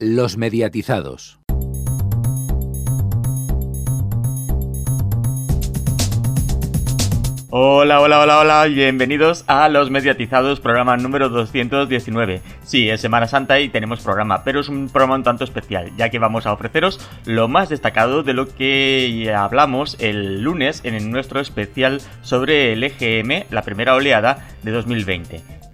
Los mediatizados. Hola, hola, hola, hola, bienvenidos a Los Mediatizados, programa número 219. Sí, es Semana Santa y tenemos programa, pero es un programa un tanto especial, ya que vamos a ofreceros lo más destacado de lo que hablamos el lunes en nuestro especial sobre el EGM, la primera oleada de 2020.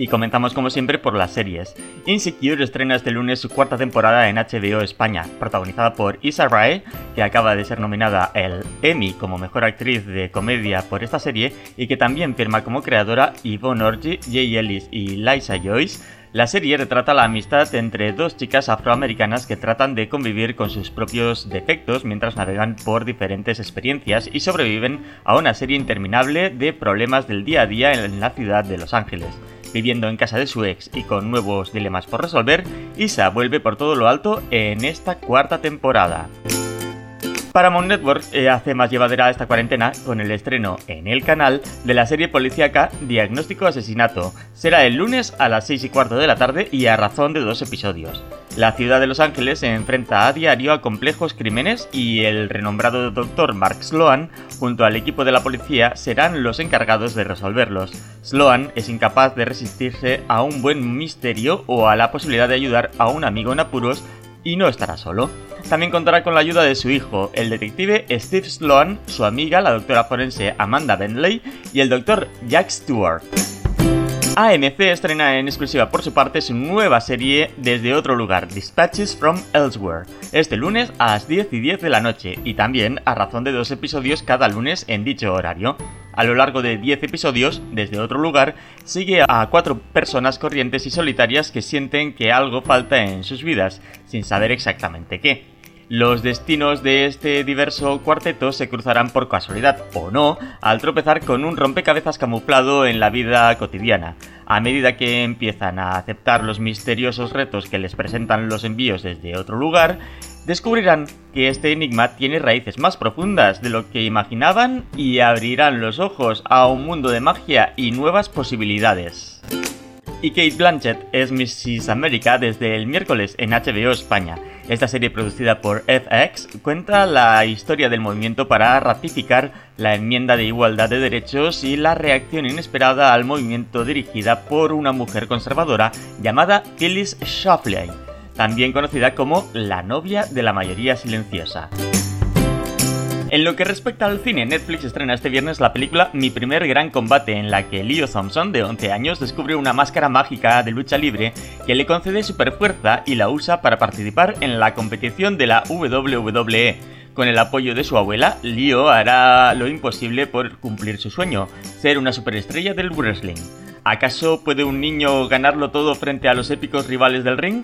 Y comenzamos como siempre por las series. Insecure estrena este lunes su cuarta temporada en HBO España, protagonizada por Issa Rae, que acaba de ser nominada al Emmy como mejor actriz de comedia por esta serie y que también firma como creadora Yvonne Orji, Jay Ellis y Liza Joyce. La serie retrata la amistad entre dos chicas afroamericanas que tratan de convivir con sus propios defectos mientras navegan por diferentes experiencias y sobreviven a una serie interminable de problemas del día a día en la ciudad de Los Ángeles. Viviendo en casa de su ex y con nuevos dilemas por resolver, Isa vuelve por todo lo alto en esta cuarta temporada. Paramount Network eh, hace más llevadera esta cuarentena con el estreno en el canal de la serie policíaca Diagnóstico Asesinato. Será el lunes a las 6 y cuarto de la tarde y a razón de dos episodios. La ciudad de Los Ángeles se enfrenta a diario a complejos crímenes y el renombrado doctor Mark Sloan, junto al equipo de la policía, serán los encargados de resolverlos. Sloan es incapaz de resistirse a un buen misterio o a la posibilidad de ayudar a un amigo en apuros y no estará solo. También contará con la ayuda de su hijo, el detective Steve Sloan, su amiga, la doctora forense Amanda Bentley, y el doctor Jack Stewart. AMC estrena en exclusiva por su parte su nueva serie desde otro lugar, Dispatches from Elsewhere, este lunes a las 10 y 10 de la noche y también a razón de dos episodios cada lunes en dicho horario. A lo largo de 10 episodios, desde otro lugar, sigue a cuatro personas corrientes y solitarias que sienten que algo falta en sus vidas, sin saber exactamente qué. Los destinos de este diverso cuarteto se cruzarán por casualidad o no al tropezar con un rompecabezas camuflado en la vida cotidiana. A medida que empiezan a aceptar los misteriosos retos que les presentan los envíos desde otro lugar, descubrirán que este enigma tiene raíces más profundas de lo que imaginaban y abrirán los ojos a un mundo de magia y nuevas posibilidades. Y Kate Blanchett es Mrs. America desde el miércoles en HBO España. Esta serie producida por FX cuenta la historia del movimiento para ratificar la enmienda de igualdad de derechos y la reacción inesperada al movimiento dirigida por una mujer conservadora llamada Phyllis Schlafly, también conocida como la novia de la mayoría silenciosa. En lo que respecta al cine, Netflix estrena este viernes la película Mi primer gran combate, en la que Leo Thompson, de 11 años, descubre una máscara mágica de lucha libre que le concede superfuerza y la usa para participar en la competición de la WWE. Con el apoyo de su abuela, Leo hará lo imposible por cumplir su sueño, ser una superestrella del wrestling. ¿Acaso puede un niño ganarlo todo frente a los épicos rivales del ring?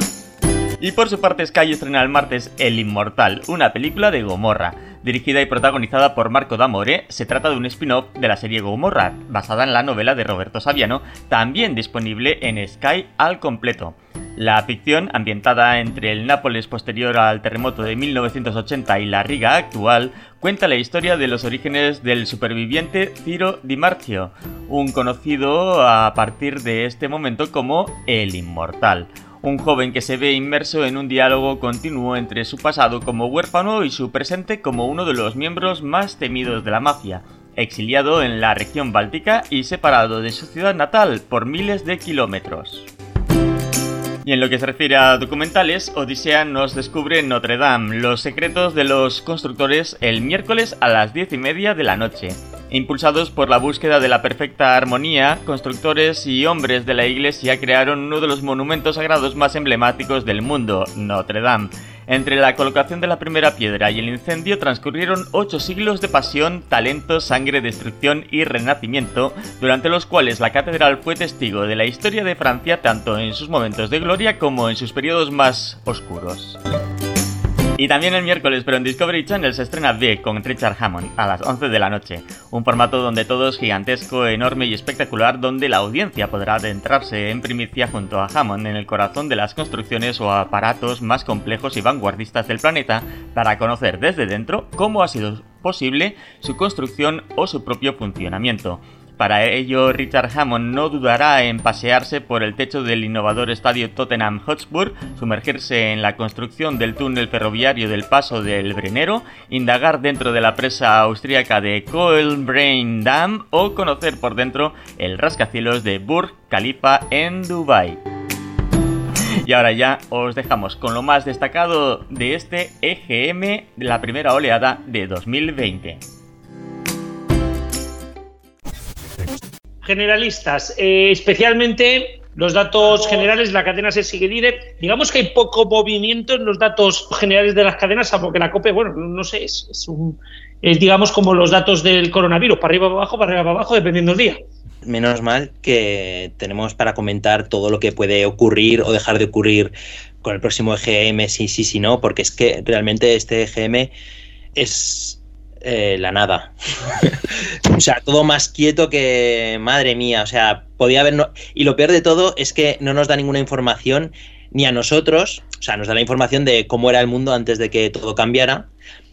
Y por su parte Sky estrena el martes El Inmortal, una película de Gomorra. Dirigida y protagonizada por Marco D'Amore, se trata de un spin-off de la serie Gomorra, basada en la novela de Roberto Saviano, también disponible en Sky al completo. La ficción, ambientada entre el Nápoles posterior al terremoto de 1980 y la Riga actual, cuenta la historia de los orígenes del superviviente Ciro Di Marzio, un conocido a partir de este momento como el Inmortal un joven que se ve inmerso en un diálogo continuo entre su pasado como huérfano y su presente como uno de los miembros más temidos de la mafia, exiliado en la región báltica y separado de su ciudad natal por miles de kilómetros. Y en lo que se refiere a documentales, Odisea nos descubre Notre Dame, los secretos de los constructores el miércoles a las 10 y media de la noche. Impulsados por la búsqueda de la perfecta armonía, constructores y hombres de la iglesia crearon uno de los monumentos sagrados más emblemáticos del mundo, Notre Dame. Entre la colocación de la primera piedra y el incendio transcurrieron ocho siglos de pasión, talento, sangre, destrucción y renacimiento, durante los cuales la catedral fue testigo de la historia de Francia tanto en sus momentos de gloria como en sus periodos más oscuros. Y también el miércoles, pero en Discovery Channel se estrena V con Richard Hammond a las 11 de la noche. Un formato donde todo es gigantesco, enorme y espectacular, donde la audiencia podrá adentrarse en primicia junto a Hammond en el corazón de las construcciones o aparatos más complejos y vanguardistas del planeta para conocer desde dentro cómo ha sido posible su construcción o su propio funcionamiento. Para ello, Richard Hammond no dudará en pasearse por el techo del innovador estadio Tottenham Hotspur, sumergirse en la construcción del túnel ferroviario del Paso del Brenero, indagar dentro de la presa austríaca de Brain Dam o conocer por dentro el rascacielos de Burj Khalifa en Dubai. Y ahora ya os dejamos con lo más destacado de este EGM la primera oleada de 2020. Generalistas, eh, especialmente los datos generales, la cadena se sigue líder. Digamos que hay poco movimiento en los datos generales de las cadenas, porque la COPE, bueno, no sé, es, un, es digamos como los datos del coronavirus, para arriba, para abajo, para arriba, para abajo, dependiendo del día. Menos mal que tenemos para comentar todo lo que puede ocurrir o dejar de ocurrir con el próximo EGM, sí, sí, sí, no, porque es que realmente este EGM es eh, la nada. o sea, todo más quieto que, madre mía, o sea, podía haber... Y lo peor de todo es que no nos da ninguna información ni a nosotros, o sea, nos da la información de cómo era el mundo antes de que todo cambiara,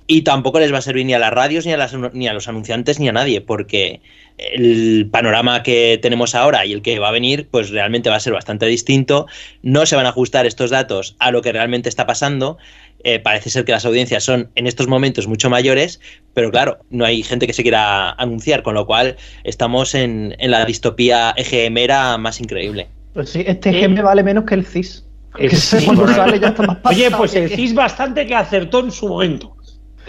y tampoco les va a servir ni a las radios, ni a, las, ni a los anunciantes, ni a nadie, porque el panorama que tenemos ahora y el que va a venir, pues realmente va a ser bastante distinto. No se van a ajustar estos datos a lo que realmente está pasando. Eh, parece ser que las audiencias son en estos momentos mucho mayores, pero claro, no hay gente que se quiera anunciar, con lo cual estamos en, la distopía EGMera más increíble. Pues sí, este EGM vale menos que el CIS. Oye, pues el CIS bastante que acertó en su momento.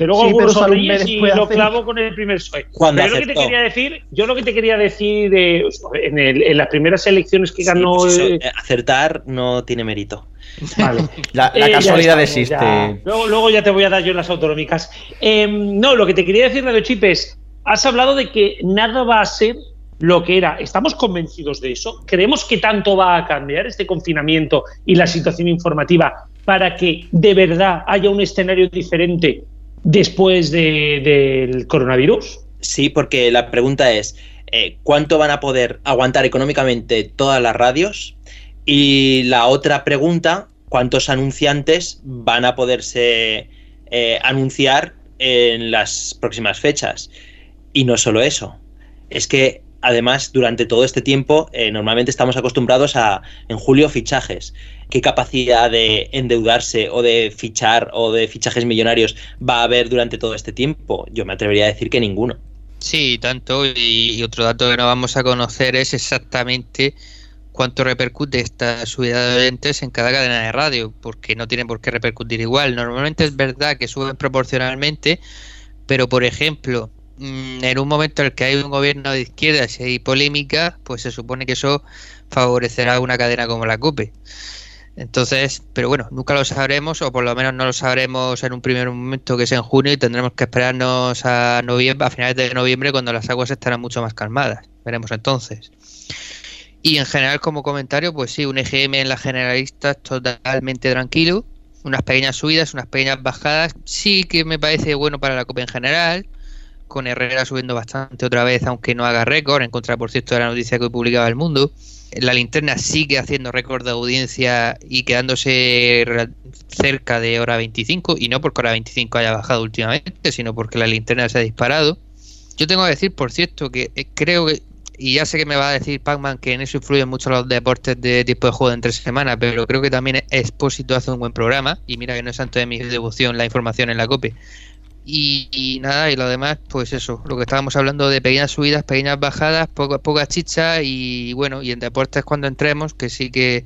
Que luego sí, pero y lo clavo con el primer soy. Pero lo que te quería decir, yo lo que te quería decir en, las primeras elecciones que ganó. Pues eh, acertar no tiene mérito. Vale. La, eh, casualidad existe. Luego, luego, ya te voy a dar yo las autonómicas. Em, no, lo que te quería decir, Radio Chip, es: has hablado de que nada va a ser lo que era. ¿Estamos convencidos de eso? ¿Creemos que tanto va a cambiar este confinamiento y la situación informativa para que de verdad haya un escenario diferente después del coronavirus? Sí, porque la pregunta es, eh, ¿cuánto van a poder aguantar económicamente todas las radios? Y la otra pregunta, ¿cuántos anunciantes van a poderse eh, anunciar en las próximas fechas? Y no solo eso, es que además durante todo este tiempo eh, normalmente estamos acostumbrados a en julio fichajes qué capacidad de endeudarse o de fichar o de fichajes millonarios va a haber durante todo este tiempo? Yo me atrevería a decir que ninguno. Sí, tanto. Y, otro dato que no vamos a conocer es exactamente cuánto repercute esta subida de oyentes en cada cadena de radio, porque no tiene por qué repercutir igual. Normalmente es verdad que suben proporcionalmente, pero por ejemplo, en un momento en el que hay un gobierno de izquierda y hay polémica, pues se supone que eso favorecerá una cadena como la CUPE. Entonces, pero bueno, nunca lo sabremos, o por lo menos no lo sabremos en un primer momento que es en junio y tendremos que esperarnos a noviembre, a finales de noviembre cuando las aguas estarán mucho más calmadas. Veremos entonces. Y en general, como comentario, pues sí, un EGM en la generalista totalmente tranquilo, unas pequeñas subidas, unas pequeñas bajadas, sí que me parece bueno para la Copa en general, con Herrera subiendo bastante otra vez, aunque no haga récord, en contra, por cierto, de la noticia que hoy publicaba El Mundo la linterna sigue haciendo récord de audiencia y quedándose cerca de hora 25, y no porque hora 25 haya bajado últimamente, sino porque la linterna se ha disparado. Yo tengo que decir, por cierto, que eh, creo que, y ya sé que me va a decir Pac-Man que en eso influyen mucho los deportes de tipo de juego de entre semanas, pero creo que también Expósito hace un buen programa, y mira que no es santo de mi devoción la información en la COPE. Y, nada, y lo demás, pues eso, lo que estábamos hablando de pequeñas subidas, pequeñas bajadas, poca, poca chicha y bueno, y en deportes cuando entremos, que sí que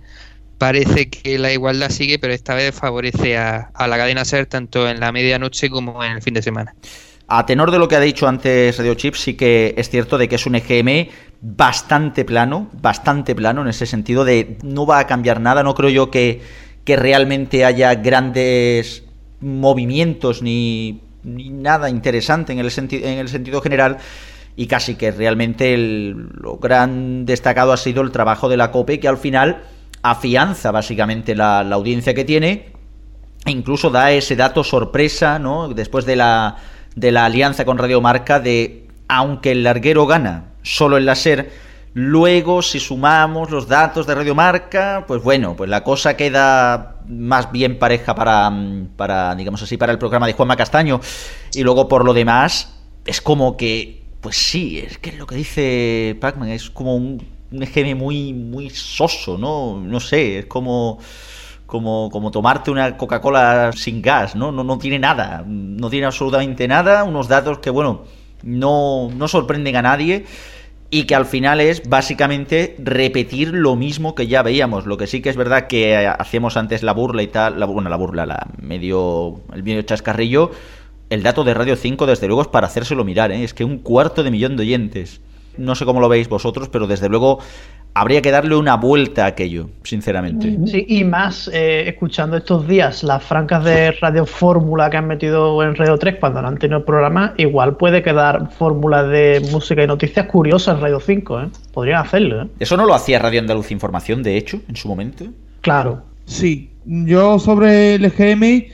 parece que la igualdad sigue, pero esta vez favorece a, la cadena SER tanto en la medianoche como en el fin de semana. A tenor de lo que ha dicho antes Radio Chip, sí que es cierto de que es un EGM bastante plano, bastante plano en ese sentido de no va a cambiar nada, no creo yo que, que realmente haya grandes movimientos ni nada interesante en el, en el sentido general y casi que realmente el, lo gran destacado ha sido el trabajo de la COPE que al final afianza básicamente la, la audiencia que tiene e incluso da ese dato sorpresa, ¿no? Después de la, de la alianza con Radio Marca de aunque el larguero gana solo en la SER, luego si sumamos los datos de Radio Marca, pues bueno, pues la cosa queda más bien pareja para, para digamos así, para el programa de Juanma Castaño. Y luego por lo demás, es como que, pues sí, es que lo que dice Pacman, es como un, un muy, muy soso, ¿no? No sé, es como como, como tomarte una Coca-Cola sin gas, ¿no? ¿no? No tiene nada, no tiene absolutamente nada, unos datos que, bueno, no, no sorprenden a nadie y que al final es básicamente repetir lo mismo que ya veíamos. Lo que sí que es verdad que hacíamos antes la burla y tal, la, bueno, la burla, la medio, el medio chascarrillo, el dato de Radio 5 desde luego es para hacérselo mirar, ¿eh? es que un cuarto de millón de oyentes. No sé cómo lo veis vosotros, pero desde luego habría que darle una vuelta a aquello, sinceramente. Sí, y más eh, escuchando estos días las francas de Radio Fórmula que han metido en Radio 3 cuando no han tenido programa, igual puede quedar fórmulas de música y noticias curiosas en Radio 5, ¿eh? Podrían hacerlo, ¿eh? ¿Eso no lo hacía Radio Andaluz Información, de hecho, en su momento? Claro. Sí, yo sobre el EGM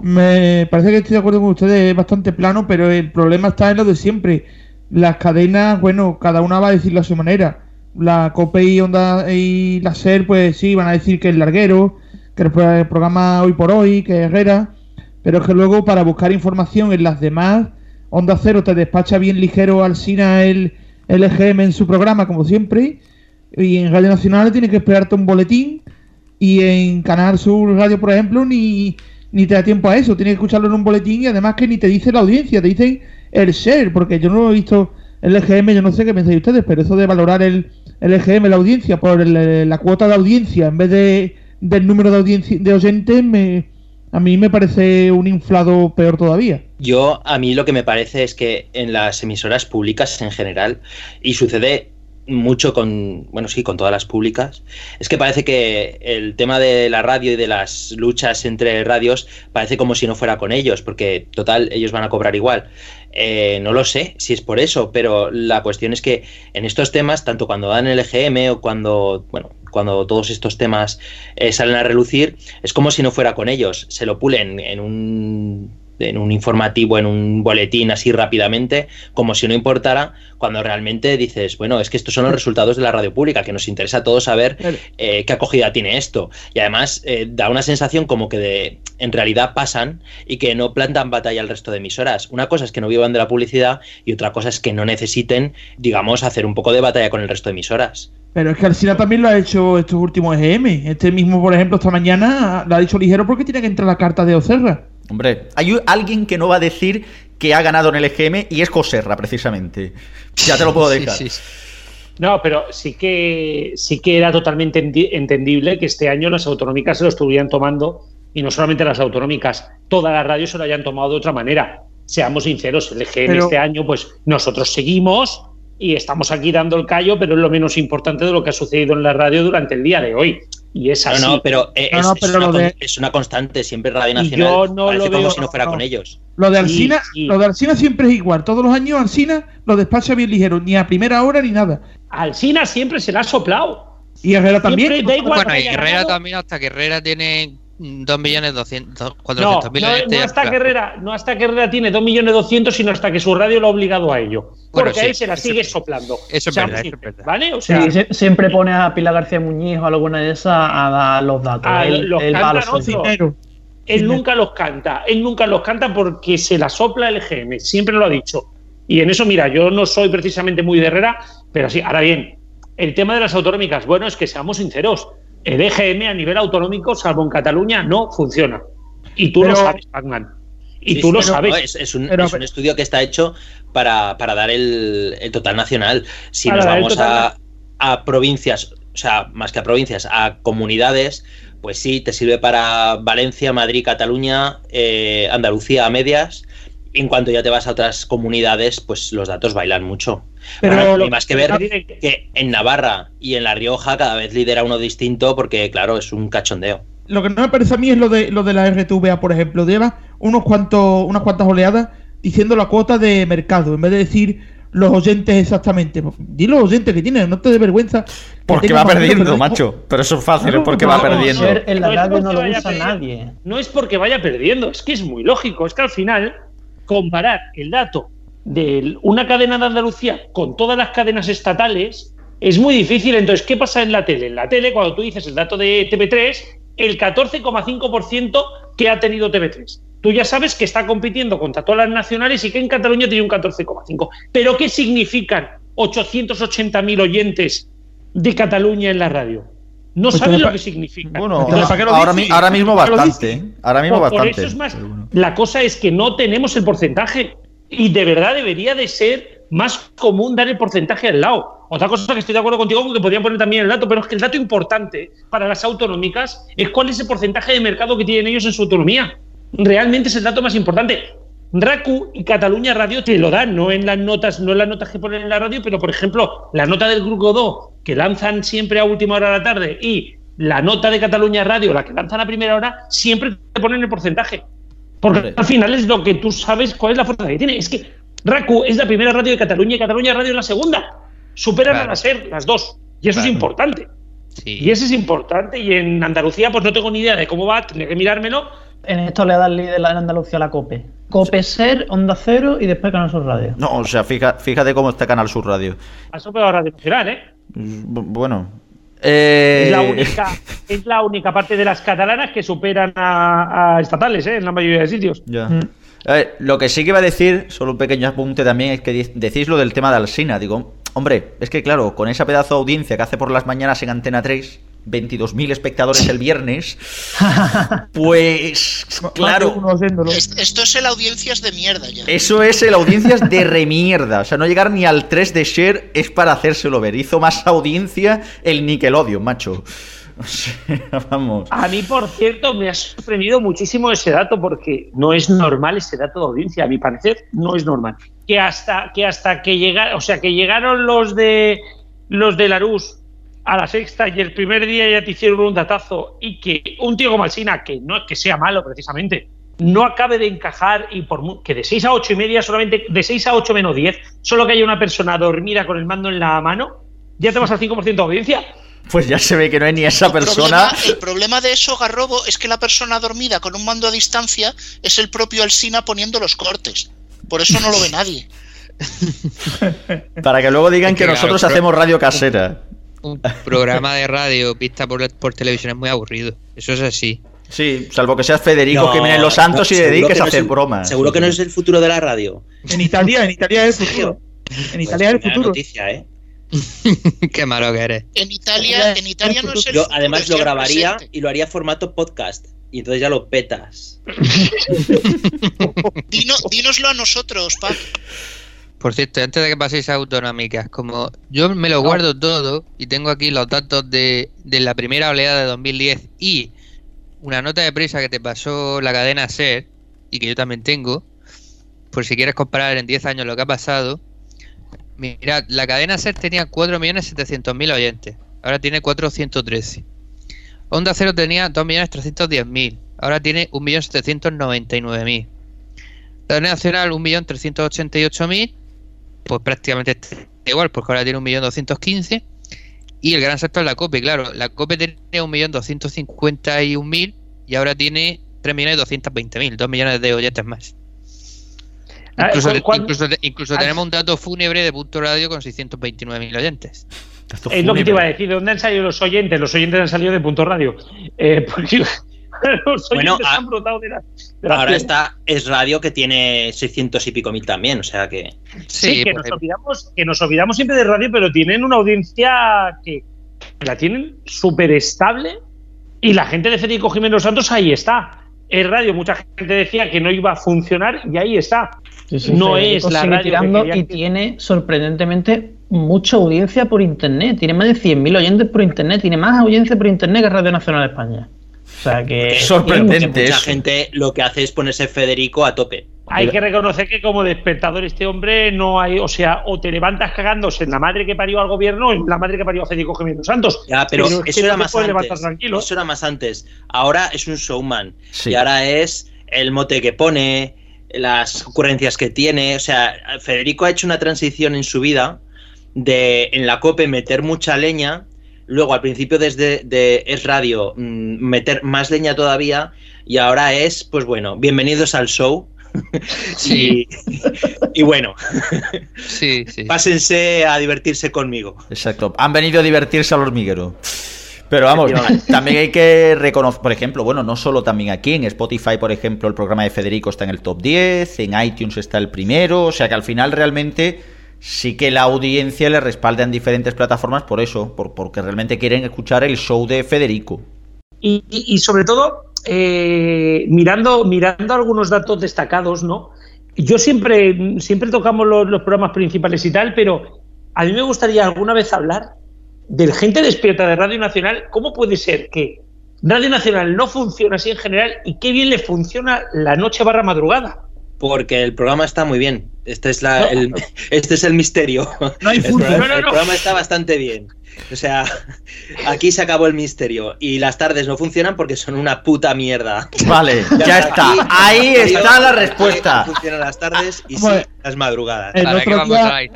me parece que estoy de acuerdo con ustedes, es bastante plano, pero el problema está en lo de siempre. Las cadenas, bueno, cada una va a decirlo a su manera la COPE y Onda y la SER, pues sí, van a decir que es larguero, que el programa hoy por hoy, que Herrera, pero es que luego para buscar información en las demás, Onda Cero te despacha bien ligero al SINA el, el EGM en su programa, como siempre, y en Radio Nacional tienes que esperarte un boletín, y en Canal Sur Radio, por ejemplo, ni, ni te da tiempo a eso, tienes que escucharlo en un boletín y además que ni te dice la audiencia, te dicen el SER, porque yo no lo he visto el EGM, yo no sé qué pensáis ustedes, pero eso de valorar el, el EGM, la audiencia, por el, la cuota de audiencia en vez de, del número de, audiencia, de oyentes, me, a mí me parece un inflado peor todavía. Yo, a mí lo que me parece es que en las emisoras públicas en general, y sucede mucho con, bueno, sí, con todas las públicas, es que parece que el tema de la radio y de las luchas entre radios parece como si no fuera con ellos, porque total, ellos van a cobrar igual. Eh, no lo sé si es por eso, pero la cuestión es que en estos temas, tanto cuando dan el EGM o cuando, bueno, cuando todos estos temas eh, salen a relucir, es como si no fuera con ellos. Se lo pulen en un en un informativo, en un boletín así rápidamente, como si no importara, cuando realmente dices, bueno, es que estos son los resultados de la radio pública, que nos interesa a todos saber eh, qué acogida tiene esto. Y además eh, da una sensación como que de, en realidad pasan y que no plantan batalla al resto de emisoras. Una cosa es que no vivan de la publicidad y otra cosa es que no necesiten, digamos, hacer un poco de batalla con el resto de emisoras. Pero es que Alcina también lo ha hecho estos últimos EGM. Este mismo, por ejemplo, esta mañana lo ha dicho ligero porque tiene que entrar la carta de Ocerra. Hombre, hay alguien que no va a decir que ha ganado en el EGM y es Coserra, precisamente. Ya te lo puedo dejar. Sí, sí. No, pero sí que sí que era totalmente entendible que este año las autonómicas se lo estuvieran tomando, y no solamente las autonómicas, todas las radios se lo hayan tomado de otra manera. Seamos sinceros, el EGM pero... este año, pues nosotros seguimos y estamos aquí dando el callo, pero es lo menos importante de lo que ha sucedido en la radio durante el día de hoy. Y es así. No, no, pero, es, no, no, pero es, una, de... es, una, constante, siempre Radio Nacional. Yo no Parece lo como veo, si no fuera con ellos. Lo de Alcina, sí, sí. lo de Alcina siempre es igual. Todos los años Alcina lo despacha bien ligero, ni a primera hora ni nada. Alcina siempre se la ha soplado. Y Herrera también. Da igual bueno, y Herrera ganado. también, hasta que Herrera tiene 2.400.000 no, no, no, hasta que Herrera, no hasta que Herrera tiene 2.200.000, sino hasta que su radio lo ha obligado a ello. Porque sí, él se la sigue eso, soplando. Eso es, verdad, eso es verdad. ¿Vale? O sea, sí, siempre pone a Pilar García Muñiz o alguna de esas a dar los datos. A él, los él canta los dinero. Él nunca los canta. Él nunca los canta porque se la sopla el GM. Siempre lo ha dicho. Y en eso, mira, yo no soy precisamente muy de Herrera, pero sí. Ahora bien, el tema de las autonómicas, bueno, es que seamos sinceros el EGM a nivel autonómico, salvo en Cataluña, no funciona. Y tú pero, lo sabes, Pacman. Y sí, tú sí, lo sabes. No, es, es, un, pero, es, un, estudio que está hecho para, para dar el, el, total nacional. Si nos vamos a, a, provincias, o sea, más que a provincias, a comunidades, pues sí, te sirve para Valencia, Madrid, Cataluña, eh, Andalucía a medias. En cuanto ya te vas a otras comunidades, pues los datos bailan mucho. Pero bueno, lo, más que ver que en Navarra y en La Rioja cada vez lidera uno distinto porque, claro, es un cachondeo. lo que no me parece a mí es lo de lo de la RTVA, por ejemplo. Lleva unos cuantos, unas cuantas oleadas diciendo la cuota de mercado, en vez de decir los oyentes exactamente. Di los oyentes que tienen, no te dé vergüenza. que Porque va perdiendo, pero- macho. Pero eso es fácil, es porque no, va no, perdiendo. Ser en la No es radio porque no lo vaya usa perdiendo. nadie. No es porque vaya perdiendo, es que es muy lógico. Es que al final, comparar el dato de una cadena de Andalucía con todas las cadenas estatales es muy difícil. Entonces, ¿qué pasa en la tele? En la tele, cuando tú dices el dato de TV3, el 14,5% que ha tenido TV3. Tú ya sabes que está compitiendo contra todas las nacionales y que en Cataluña tiene un 14,5%. ¿Pero qué significan 880.000 oyentes de Cataluña en la radio? No Pues lo que significa. Bueno, Entonces, ¿para qué lo ahora, mismo ¿Para qué lo bastante. Ahora mismo Por- por bastante. eso es más. bueno. La cosa es que no tenemos el porcentaje y de verdad debería de ser más común dar el porcentaje al lado. Otra cosa que estoy de acuerdo contigo, porque podrían poner también el dato, pero es que el dato importante para las autonómicas es cuál es el porcentaje de mercado que tienen ellos en su autonomía. Realmente es el dato más importante. RACU y Cataluña Radio te lo dan, no en las notas, no en las notas que ponen en la radio, pero por ejemplo, la nota del Grupo 2 que lanzan siempre a última hora de la tarde y la nota de Cataluña Radio, la que lanzan a primera hora, siempre te ponen el porcentaje. Porque Hombre. al final es lo que tú sabes cuál es la fuerza que tiene. Es que RACU es la primera radio de Cataluña y Cataluña Radio es la segunda. Superan Claro. a la SER las dos. Y eso Claro. es importante. Sí. Y eso es importante. Y en Andalucía, pues no tengo ni idea de cómo va, tendría que mirármelo. En esto le da el líder en Andalucía a la COPE. COPE Ser, Onda Cero y después Canal Sur Radio. No, o sea, fija- fíjate cómo está Canal Sur Radio. Ha superado a Radio Nacional, ¿eh? Bu- Bueno. Eh, Es, la única, es la única parte de las catalanas que superan a, a estatales, ¿eh? En la mayoría de sitios. Ya. Mm. A ver, lo que sí que iba a decir, solo un pequeño apunte también, es que decís lo del tema de Alsina. Digo, hombre, es que claro, con esa pedazo de audiencia que hace por las mañanas en Antena 3, 22.000 espectadores el viernes, pues claro, esto es el audiencias de mierda ya. eso es el audiencias de remierda. O sea, no llegar ni al 3 de share es para hacérselo ver. Hizo más audiencia el Nickelodeon, macho. O sea, vamos. A mí, por cierto, me ha sorprendido muchísimo ese dato porque no es normal ese dato de audiencia. A mi parecer, no es normal. Que hasta que hasta que llegaron, o sea, que llegaron los de los de Larús a la sexta y el primer día ya te hicieron un datazo y que un tío como Alsina, que no es que sea malo precisamente, no acabe de encajar y por que de 6 a 8 y media solamente de 6 a 8 menos 10, solo que haya una persona dormida con el mando en la mano, ya te vas al 5% de audiencia. Pues ya se ve que no hay ni esa El persona. problema, el problema de eso, Garrobo, es que la persona dormida con un mando a distancia es el propio Alsina poniendo los cortes. Por eso no lo ve nadie. Para que luego digan Es que que, nosotros hacemos radio casera. Un programa de radio vista por, por televisión es muy aburrido. Eso es así. Sí, salvo que seas Federico No, Jiménez Los Santos no, y dediques que a hacer el- bromas. Seguro que no es el futuro de la radio. En Italia, en Italia es el futuro. En Italia es el Pues, futuro. noticia, ¿eh? Qué malo que eres. En Italia, en Italia no es el Yo futuro, además lo grabaría presente. y lo haría formato podcast. Y entonces ya lo petas. Dino- dínoslo a nosotros, Pac. Por cierto, antes de que paséis a autonómicas, como yo me lo guardo todo y tengo aquí los datos de, de la primera oleada de 2010 y una nota de prisa que te pasó la cadena SER y que yo también tengo, por si quieres comparar en 10 años lo que ha pasado, mirad, la cadena SER tenía 4.700.000 oyentes, ahora tiene 413. Onda Cero tenía 2.310.000, ahora tiene 1.799.000. La nacional 1.388.000 pues prácticamente está igual, porque ahora tiene 1.215.000. Y el gran salto es la COPE, claro. La COPE tenía 1.251.000 y ahora tiene 3.220.000, 2 millones de oyentes más. Ah, Incluso, ¿cuál- cuál- incluso- incluso Ah, tenemos un dato fúnebre de punto radio con 629.000 oyentes. Es lo que te iba a decir. ¿De dónde han salido los oyentes? Los oyentes han salido de Punto Radio. Eh, porque los Bueno, ah, han brotado de la. de la Ahora está Es Radio que tiene 600 y pico mil también, o sea que... Sí, que, nos olvidamos, que nos olvidamos siempre de radio, pero tienen una audiencia que la tienen súper estable y la gente de Federico Jiménez Santos ahí está. Es radio, mucha gente decía que no iba a funcionar y ahí está. Sí, sí, No Federico es la radio que tirando y tiene sorprendentemente mucha audiencia por internet. Tiene más de 100.000 oyentes por internet. Tiene más audiencia por internet que Radio Nacional de España. O sea que. Sorprendente. Mucha eso. gente lo que hace es ponerse Federico a tope. Hay que reconocer que como despertador este hombre no hay, o sea, o te levantas cagándose en la madre que parió al gobierno o en la madre que parió a Federico Jiménez Santos. Ya, pero, es eso era más antes. levantar tranquilo. Eso era más antes. Ahora es un showman. Sí. Y ahora es el mote que pone, las ocurrencias que tiene. O sea, Federico ha hecho una transición en su vida de en la COPE meter mucha leña, luego al principio desde de Es Radio mm, meter más leña todavía y ahora es, pues bueno, bienvenidos al show. Sí. y, y bueno, Sí, sí. pásense a divertirse conmigo. Exacto. Han venido a divertirse al hormiguero. Pero vamos, también hay que reconocer, por ejemplo, bueno, no solo también aquí, en Spotify, por ejemplo, el programa de Federico está en el top 10, en iTunes está el primero, o sea que al final realmente sí que la audiencia le respalda en diferentes plataformas por eso, por, porque realmente quieren escuchar el show de Federico. Y, sobre todo, eh, mirando, mirando algunos datos destacados, ¿no? Yo siempre, siempre tocamos los, los programas principales y tal, pero a mí me gustaría alguna vez hablar del gente despierta de Radio Nacional. ¿Cómo puede ser que Radio Nacional no funciona así en general y qué bien le funciona la noche barra madrugada? Porque el programa está muy bien. Este es, la, No. el, este es el misterio. No hay el, fútbol. programa, No, no, el programa está bastante bien. O sea, aquí se acabó el misterio. Y las tardes no funcionan porque son una puta mierda. Vale, ya está. aquí. Ahí está la No respuesta. funcionan las tardes y sí las madrugadas. El ¿Para qué otro día-?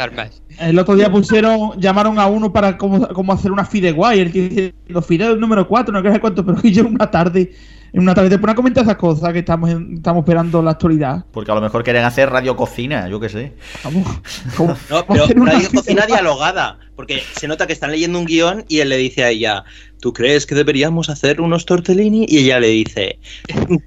El otro pusieron, llamaron a uno para cómo, cómo hacer una fide guay. El tío diciendo fide número 4, no sé cuánto, pero yo en una tarde, en una tarde te pone a comentar esas cosas que estamos, en- estamos esperando la actualidad. Porque a lo mejor quieren hacer radio cocina, yo qué sé. Vamos. ¿cómo- No, pero hacer una Radio Cocina dialogada. Porque se nota que están leyendo un guion y él le dice a ella, ¿tú crees que deberíamos hacer unos tortellini? Y ella le dice,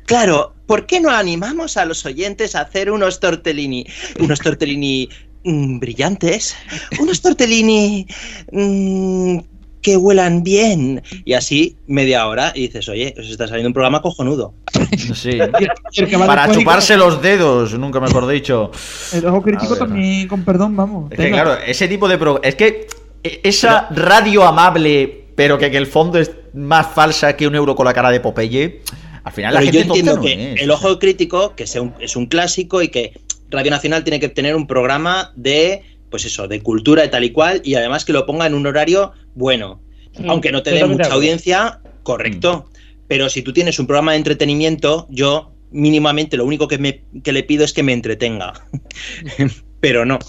claro, ¿por qué no animamos a los oyentes a hacer unos tortellini? Unos tortellini mm, brillantes, unos tortellini mm, que huelan bien. Y así media hora y dices, oye, os está saliendo un programa cojonudo. Sí. Para chuparse los dedos, nunca mejor dicho. El ojo crítico también, con perdón, vamos. Es que claro, ese tipo de pro... Es que e- esa radio amable, pero que en el fondo es más falsa que un euro con la cara de Popeye, al final la gente yo entiendo tonta no que es. el ojo crítico, que sea un- es un clásico y que Radio Nacional tiene que tener un programa de, pues eso, de cultura y tal y cual, y además que lo ponga en un horario bueno. Mm, Aunque no te dé mucha audiencia, correcto. Pero si tú tienes un programa de entretenimiento, yo mínimamente lo único que, me, que le pido es que me entretenga. Pero no.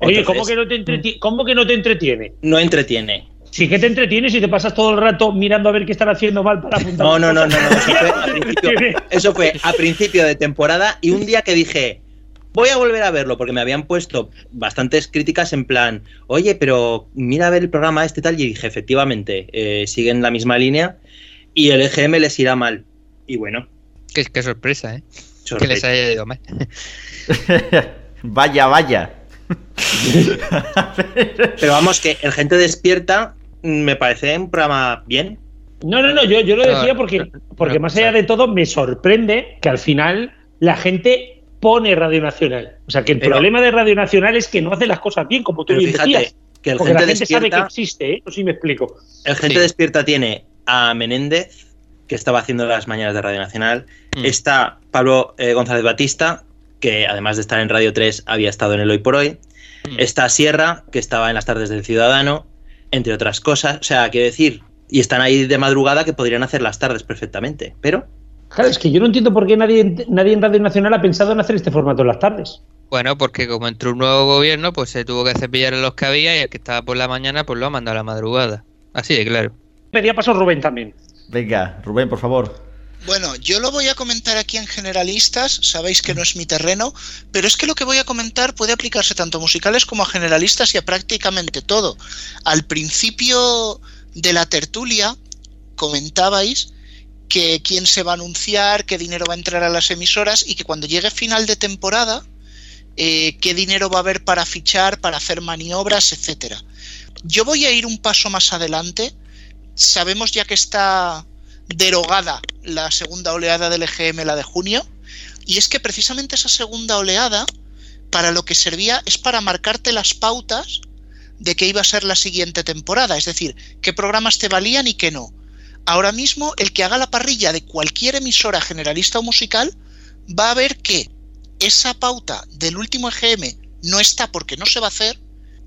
Oye, Entonces, ¿cómo que, no te entreti- ¿cómo que no te entretiene? no entretiene. Sí que te entretienes y te pasas todo el rato mirando a ver qué están haciendo mal para apuntar. No, no, no, no, no. Eso fue, a principio, eso fue a principio de temporada y un día que dije, voy a volver a verlo porque me habían puesto bastantes críticas en plan, oye, pero mira a ver el programa este tal y dije, efectivamente, eh, siguen la misma línea y el EGM les irá mal. Y bueno, Qué, qué sorpresa, ¿eh? Que sorpresa. les haya ido mal. vaya, vaya. Pero vamos, que el gente despierta me parece un programa bien. No, no, no, yo, yo lo decía porque, porque más allá de todo me sorprende que al final la gente pone Radio Nacional. O sea, que el Pero- problema de Radio Nacional es que no hace las cosas bien, como tú Pero bien fíjate decías. que el Porque la gente gente sabe que despierta, existe, ¿eh? No sé si me explico. el gente Sí. despierta tiene a Menéndez, que estaba haciendo las mañanas de Radio Nacional, Mm. Está Pablo eh, González Batista, que además de estar en Radio 3 había estado en el Hoy por Hoy. Mm. Está Sierra, que estaba en las tardes del Ciudadano, entre otras cosas. O sea, quiero decir, y están ahí de madrugada que podrían hacer las tardes perfectamente. Pero Claro, es que yo no entiendo por qué nadie, nadie en Radio Nacional ha pensado en hacer este formato en las tardes. Bueno, porque como entró un nuevo gobierno, pues se tuvo que cepillar en los que había y el que estaba por la mañana, pues lo ha mandado a la madrugada. Así de claro. Pedía paso Rubén también. Venga, Rubén, por favor. Bueno, yo lo voy a comentar aquí en generalistas, sabéis que no es mi terreno, pero es que lo que voy a comentar puede aplicarse tanto a musicales como a generalistas y a prácticamente todo. Al principio de la tertulia comentabais que quién se va a anunciar, qué dinero va a entrar a las emisoras y que cuando llegue final de temporada, eh, qué dinero va a haber para fichar, para hacer maniobras, etcétera. Yo voy a ir un paso más adelante. Sabemos ya que está derogada la segunda oleada del EGM, la de junio, y es que precisamente esa segunda oleada, para lo que servía es para marcarte las pautas de qué iba a ser la siguiente temporada, es decir, qué programas te valían y qué no. Ahora mismo, el que haga la parrilla de cualquier emisora generalista o musical va a ver que esa pauta del último EGM no está porque no se va a hacer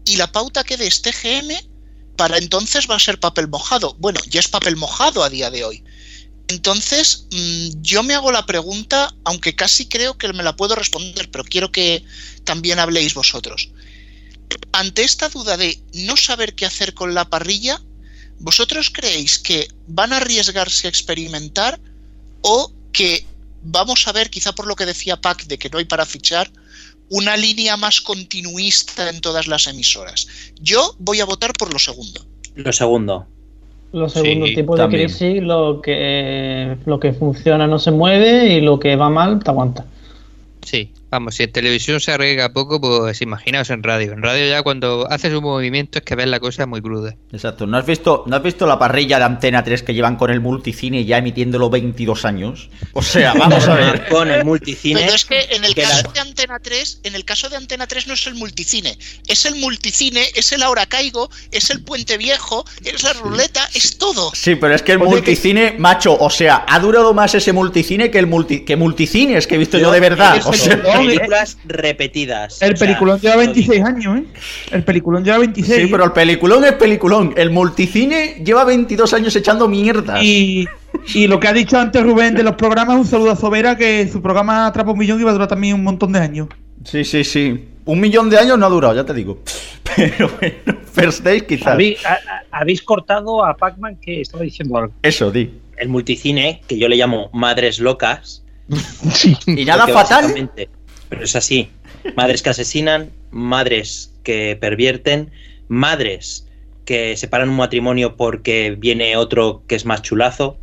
y la pauta que de este EGM para entonces va a ser papel mojado. Bueno, ya es papel mojado a día de hoy. Entonces, mm, yo me hago la pregunta, aunque casi creo que me la puedo responder, pero quiero que también habléis vosotros. Ante esta duda de no saber qué hacer con la parrilla, ¿vosotros creéis que van a arriesgarse a experimentar o que vamos a ver, quizá por lo que decía Pac de que no hay para fichar, una línea más continuista en todas las emisoras? Yo voy a votar por lo segundo. Lo segundo. Los segundos Sí, tipos de también. crisis, lo que, lo que funciona no se mueve y lo que va mal te aguanta. Sí, vamos, si en televisión se arriesga poco, pues imaginaos en radio. En radio ya cuando haces un movimiento es que ves la cosa muy cruda. Exacto. ¿No has visto, ¿no has visto la parrilla de Antena 3 que llevan con el multicine ya emitiéndolo 22 años? O sea, vamos a ver. Con el multicine. Pero es que en el que caso la- de Antena 3, en el caso de Antena 3 no es el multicine, es el multicine, es el Ahora Caigo, es el Puente Viejo, es la ruleta, es todo. Sí, pero es que el Oye, que- multicine, macho, o sea, ha durado más ese multicine que el multi, que multicines que he visto yo, de verdad. O sea, películas repetidas. El O sea, peliculón lleva lo 26 años, ¿eh? El peliculón lleva 26. sí, pero el peliculón es peliculón. El multicine lleva 22 años echando mierdas. Y, y lo que ha dicho antes Rubén de los programas, un saludo a Sobera, que su programa Atrapa un Millón iba a durar también un montón de años. Sí, sí, sí. Un millón de años no ha durado, ya te digo. Pero bueno, First Days quizás. Habéis, a- a- habéis cortado a Pac-Man que estaba diciendo algo. Eso, di. El multicine, que yo le llamo madres locas. Y nada fatal. Pero es así. Madres que asesinan, madres que pervierten, madres que separan un matrimonio porque viene otro que es más chulazo,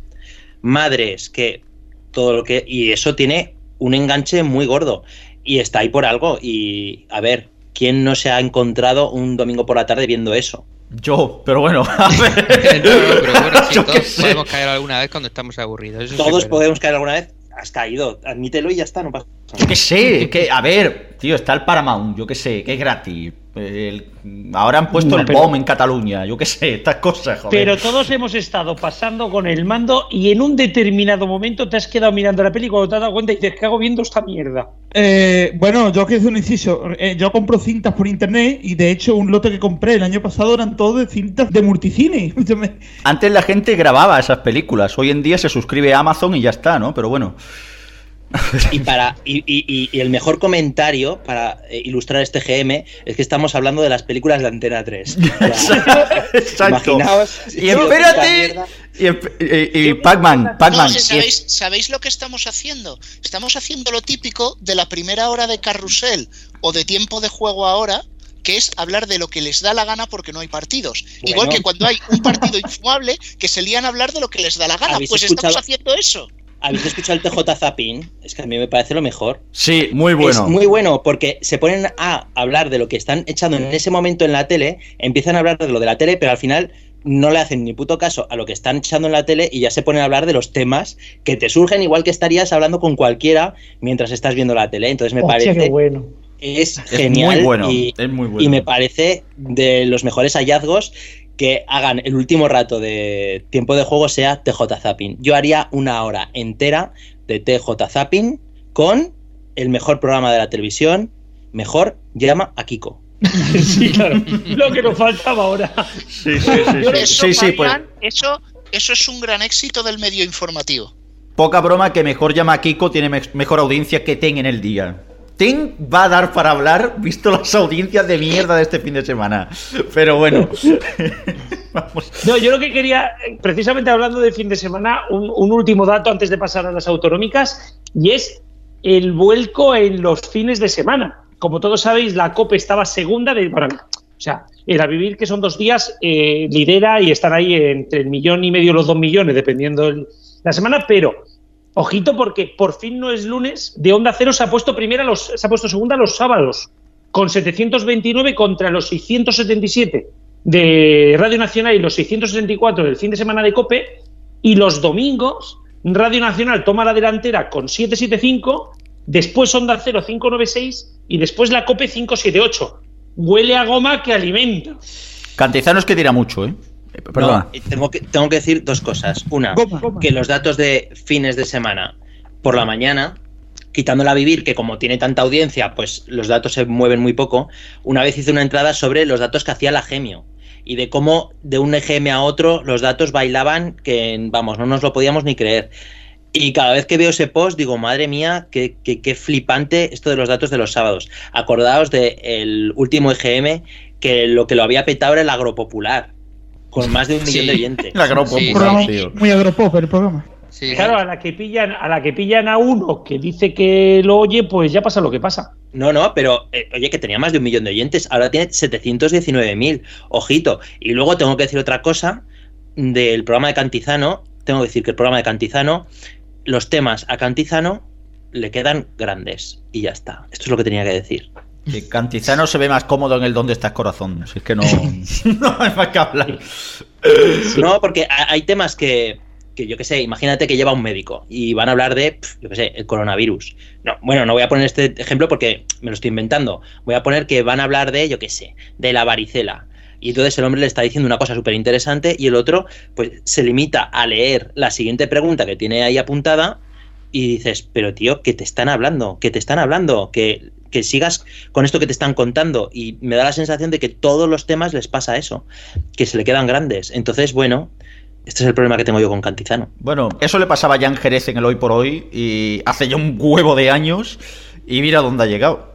madres que todo lo que... Y eso tiene un enganche muy gordo. Y está ahí por algo. Y a ver, ¿quién no se ha encontrado un domingo por la tarde viendo eso? Yo, pero bueno, a No, ver. no, pero bueno, sí, todos podemos caer alguna vez cuando estamos aburridos. eso sí, Todos pero- podemos caer alguna vez. Has caído, admítelo y ya está, no pasa Yo qué sé, que, a ver, tío, está el Paramount, yo qué sé, que es gratis. El- ahora han puesto No, el pero- BOM en Cataluña, yo qué sé, estas cosas, joder. Pero todos hemos estado pasando con el mando y en un determinado momento te has quedado mirando la peli y cuando te has dado cuenta y dices, ¿qué hago viendo esta mierda? Eh, bueno, yo quiero hacer un inciso. Eh, yo compro cintas por internet y de hecho un lote que compré el año pasado eran todos de cintas de multicine. Antes la gente grababa esas películas, hoy en día se suscribe a Amazon y ya está, ¿no? Pero bueno. Y, para, y, y- y- el mejor comentario para eh, ilustrar este GM es que estamos hablando de las películas de Antena 3. O sea, Exacto. Y espérate. Y, y- y Pac-Man, No, Pac-Man. si y- ¿sabéis, ¿sabéis lo que estamos haciendo? Estamos haciendo lo típico de la primera hora de carrusel o de tiempo de juego ahora, que es hablar de lo que les da la gana porque no hay partidos. Igual que cuando hay un partido infumable, que se lían a hablar de lo que les da la gana. ¿Habéis Pues escuchado? estamos haciendo eso. ¿Habéis escuchado el TJ Zapin? Es que a mí me parece lo mejor. Sí, muy bueno. Es muy bueno porque se ponen a hablar de lo que están echando en ese momento en la tele, empiezan a hablar de lo de la tele, pero al final no le hacen ni puto caso a lo que están echando en la tele y ya se ponen a hablar de los temas que te surgen igual que estarías hablando con cualquiera mientras estás viendo la tele. Entonces me Hostia, parece qué bueno. es Es genial muy bueno, y, es muy bueno. y me parece de los mejores hallazgos que hagan el último rato de tiempo de juego sea TJ Zapping. Yo haría una hora entera de TJ Zapping con el mejor programa de la televisión, mejor llama a Kiko. sí, claro. Lo que nos faltaba ahora. Sí, sí, sí, sí. Eso, Sí, sí, pues eso, eso es un gran éxito del medio informativo. poca broma que mejor llama a Kiko tiene me- mejor audiencia que Ten en el día. Va a dar para hablar, visto las audiencias de mierda de este fin de semana. Pero bueno. Vamos. No, yo lo que quería, precisamente hablando de fin de semana, un, último dato antes de pasar a las autonómicas, y es el vuelco en los fines de semana. Como todos sabéis, la COPE estaba segunda de. Bueno, o sea, el a vivir, que son dos días, eh, lidera y están ahí entre el millón y medio los dos millones, dependiendo el- la semana, pero. Ojito porque por fin no es lunes, de Onda Cero se ha puesto primera los, se ha puesto segunda los sábados, con 729 contra los 677 de Radio Nacional y los 664 del fin de semana de Cope, y los domingos Radio Nacional toma la delantera con 775, después Onda Cero 596 y después la Cope 578. Huele a goma que alimenta. Cantizanos que tira mucho, ¿eh? Perdona. No, y tengo, que, tengo que decir dos cosas. Una, Goma, que los datos de fines de semana por la mañana quitándola a vivir, que como tiene tanta audiencia, pues los datos se mueven muy poco, una vez hice una entrada sobre los datos que hacía la Gemio y de cómo de un EGM a otro los datos bailaban que, vamos, no nos lo podíamos ni creer. Y cada vez que veo ese post digo, madre mía, qué, qué, flipante esto de los datos de los sábados. Acordaos del último EGM que lo que lo había petado era el agropopular, con más de un millón de oyentes. Agropopular, Muy agropop el programa claro, a la que pillan, a la que pillan a uno que dice que lo oye, pues ya pasa lo que pasa. No, no, pero eh, oye, que tenía más de un millón de oyentes, ahora tiene 719.000, ojito. Y luego tengo que decir otra cosa del programa de Cantizano, tengo que decir que el programa de Cantizano, los temas a Cantizano le quedan grandes y ya está. Esto es lo que tenía que decir. Que Cantizano se ve más cómodo en el Dónde estás corazón. es que no, no hay más que hablar. No, porque hay temas que, que yo qué sé, imagínate que lleva un médico y van a hablar de, yo qué sé, el coronavirus. No, bueno, no voy a poner este ejemplo porque me lo estoy inventando. Voy a poner que van a hablar de, yo qué sé, de la varicela. Y entonces el hombre le está diciendo una cosa súper interesante y el otro, pues, se limita a leer la siguiente pregunta que tiene ahí apuntada y dices, pero tío, que te están hablando, que te están hablando, que, que sigas con esto que te están contando. Y me da la sensación de que todos los temas les pasa eso, que se le quedan grandes. Entonces, bueno, este es el problema que tengo yo con Cantizano. Bueno, eso le pasaba a Jan Jerez en el Hoy por Hoy y hace ya un huevo de años y mira dónde ha llegado.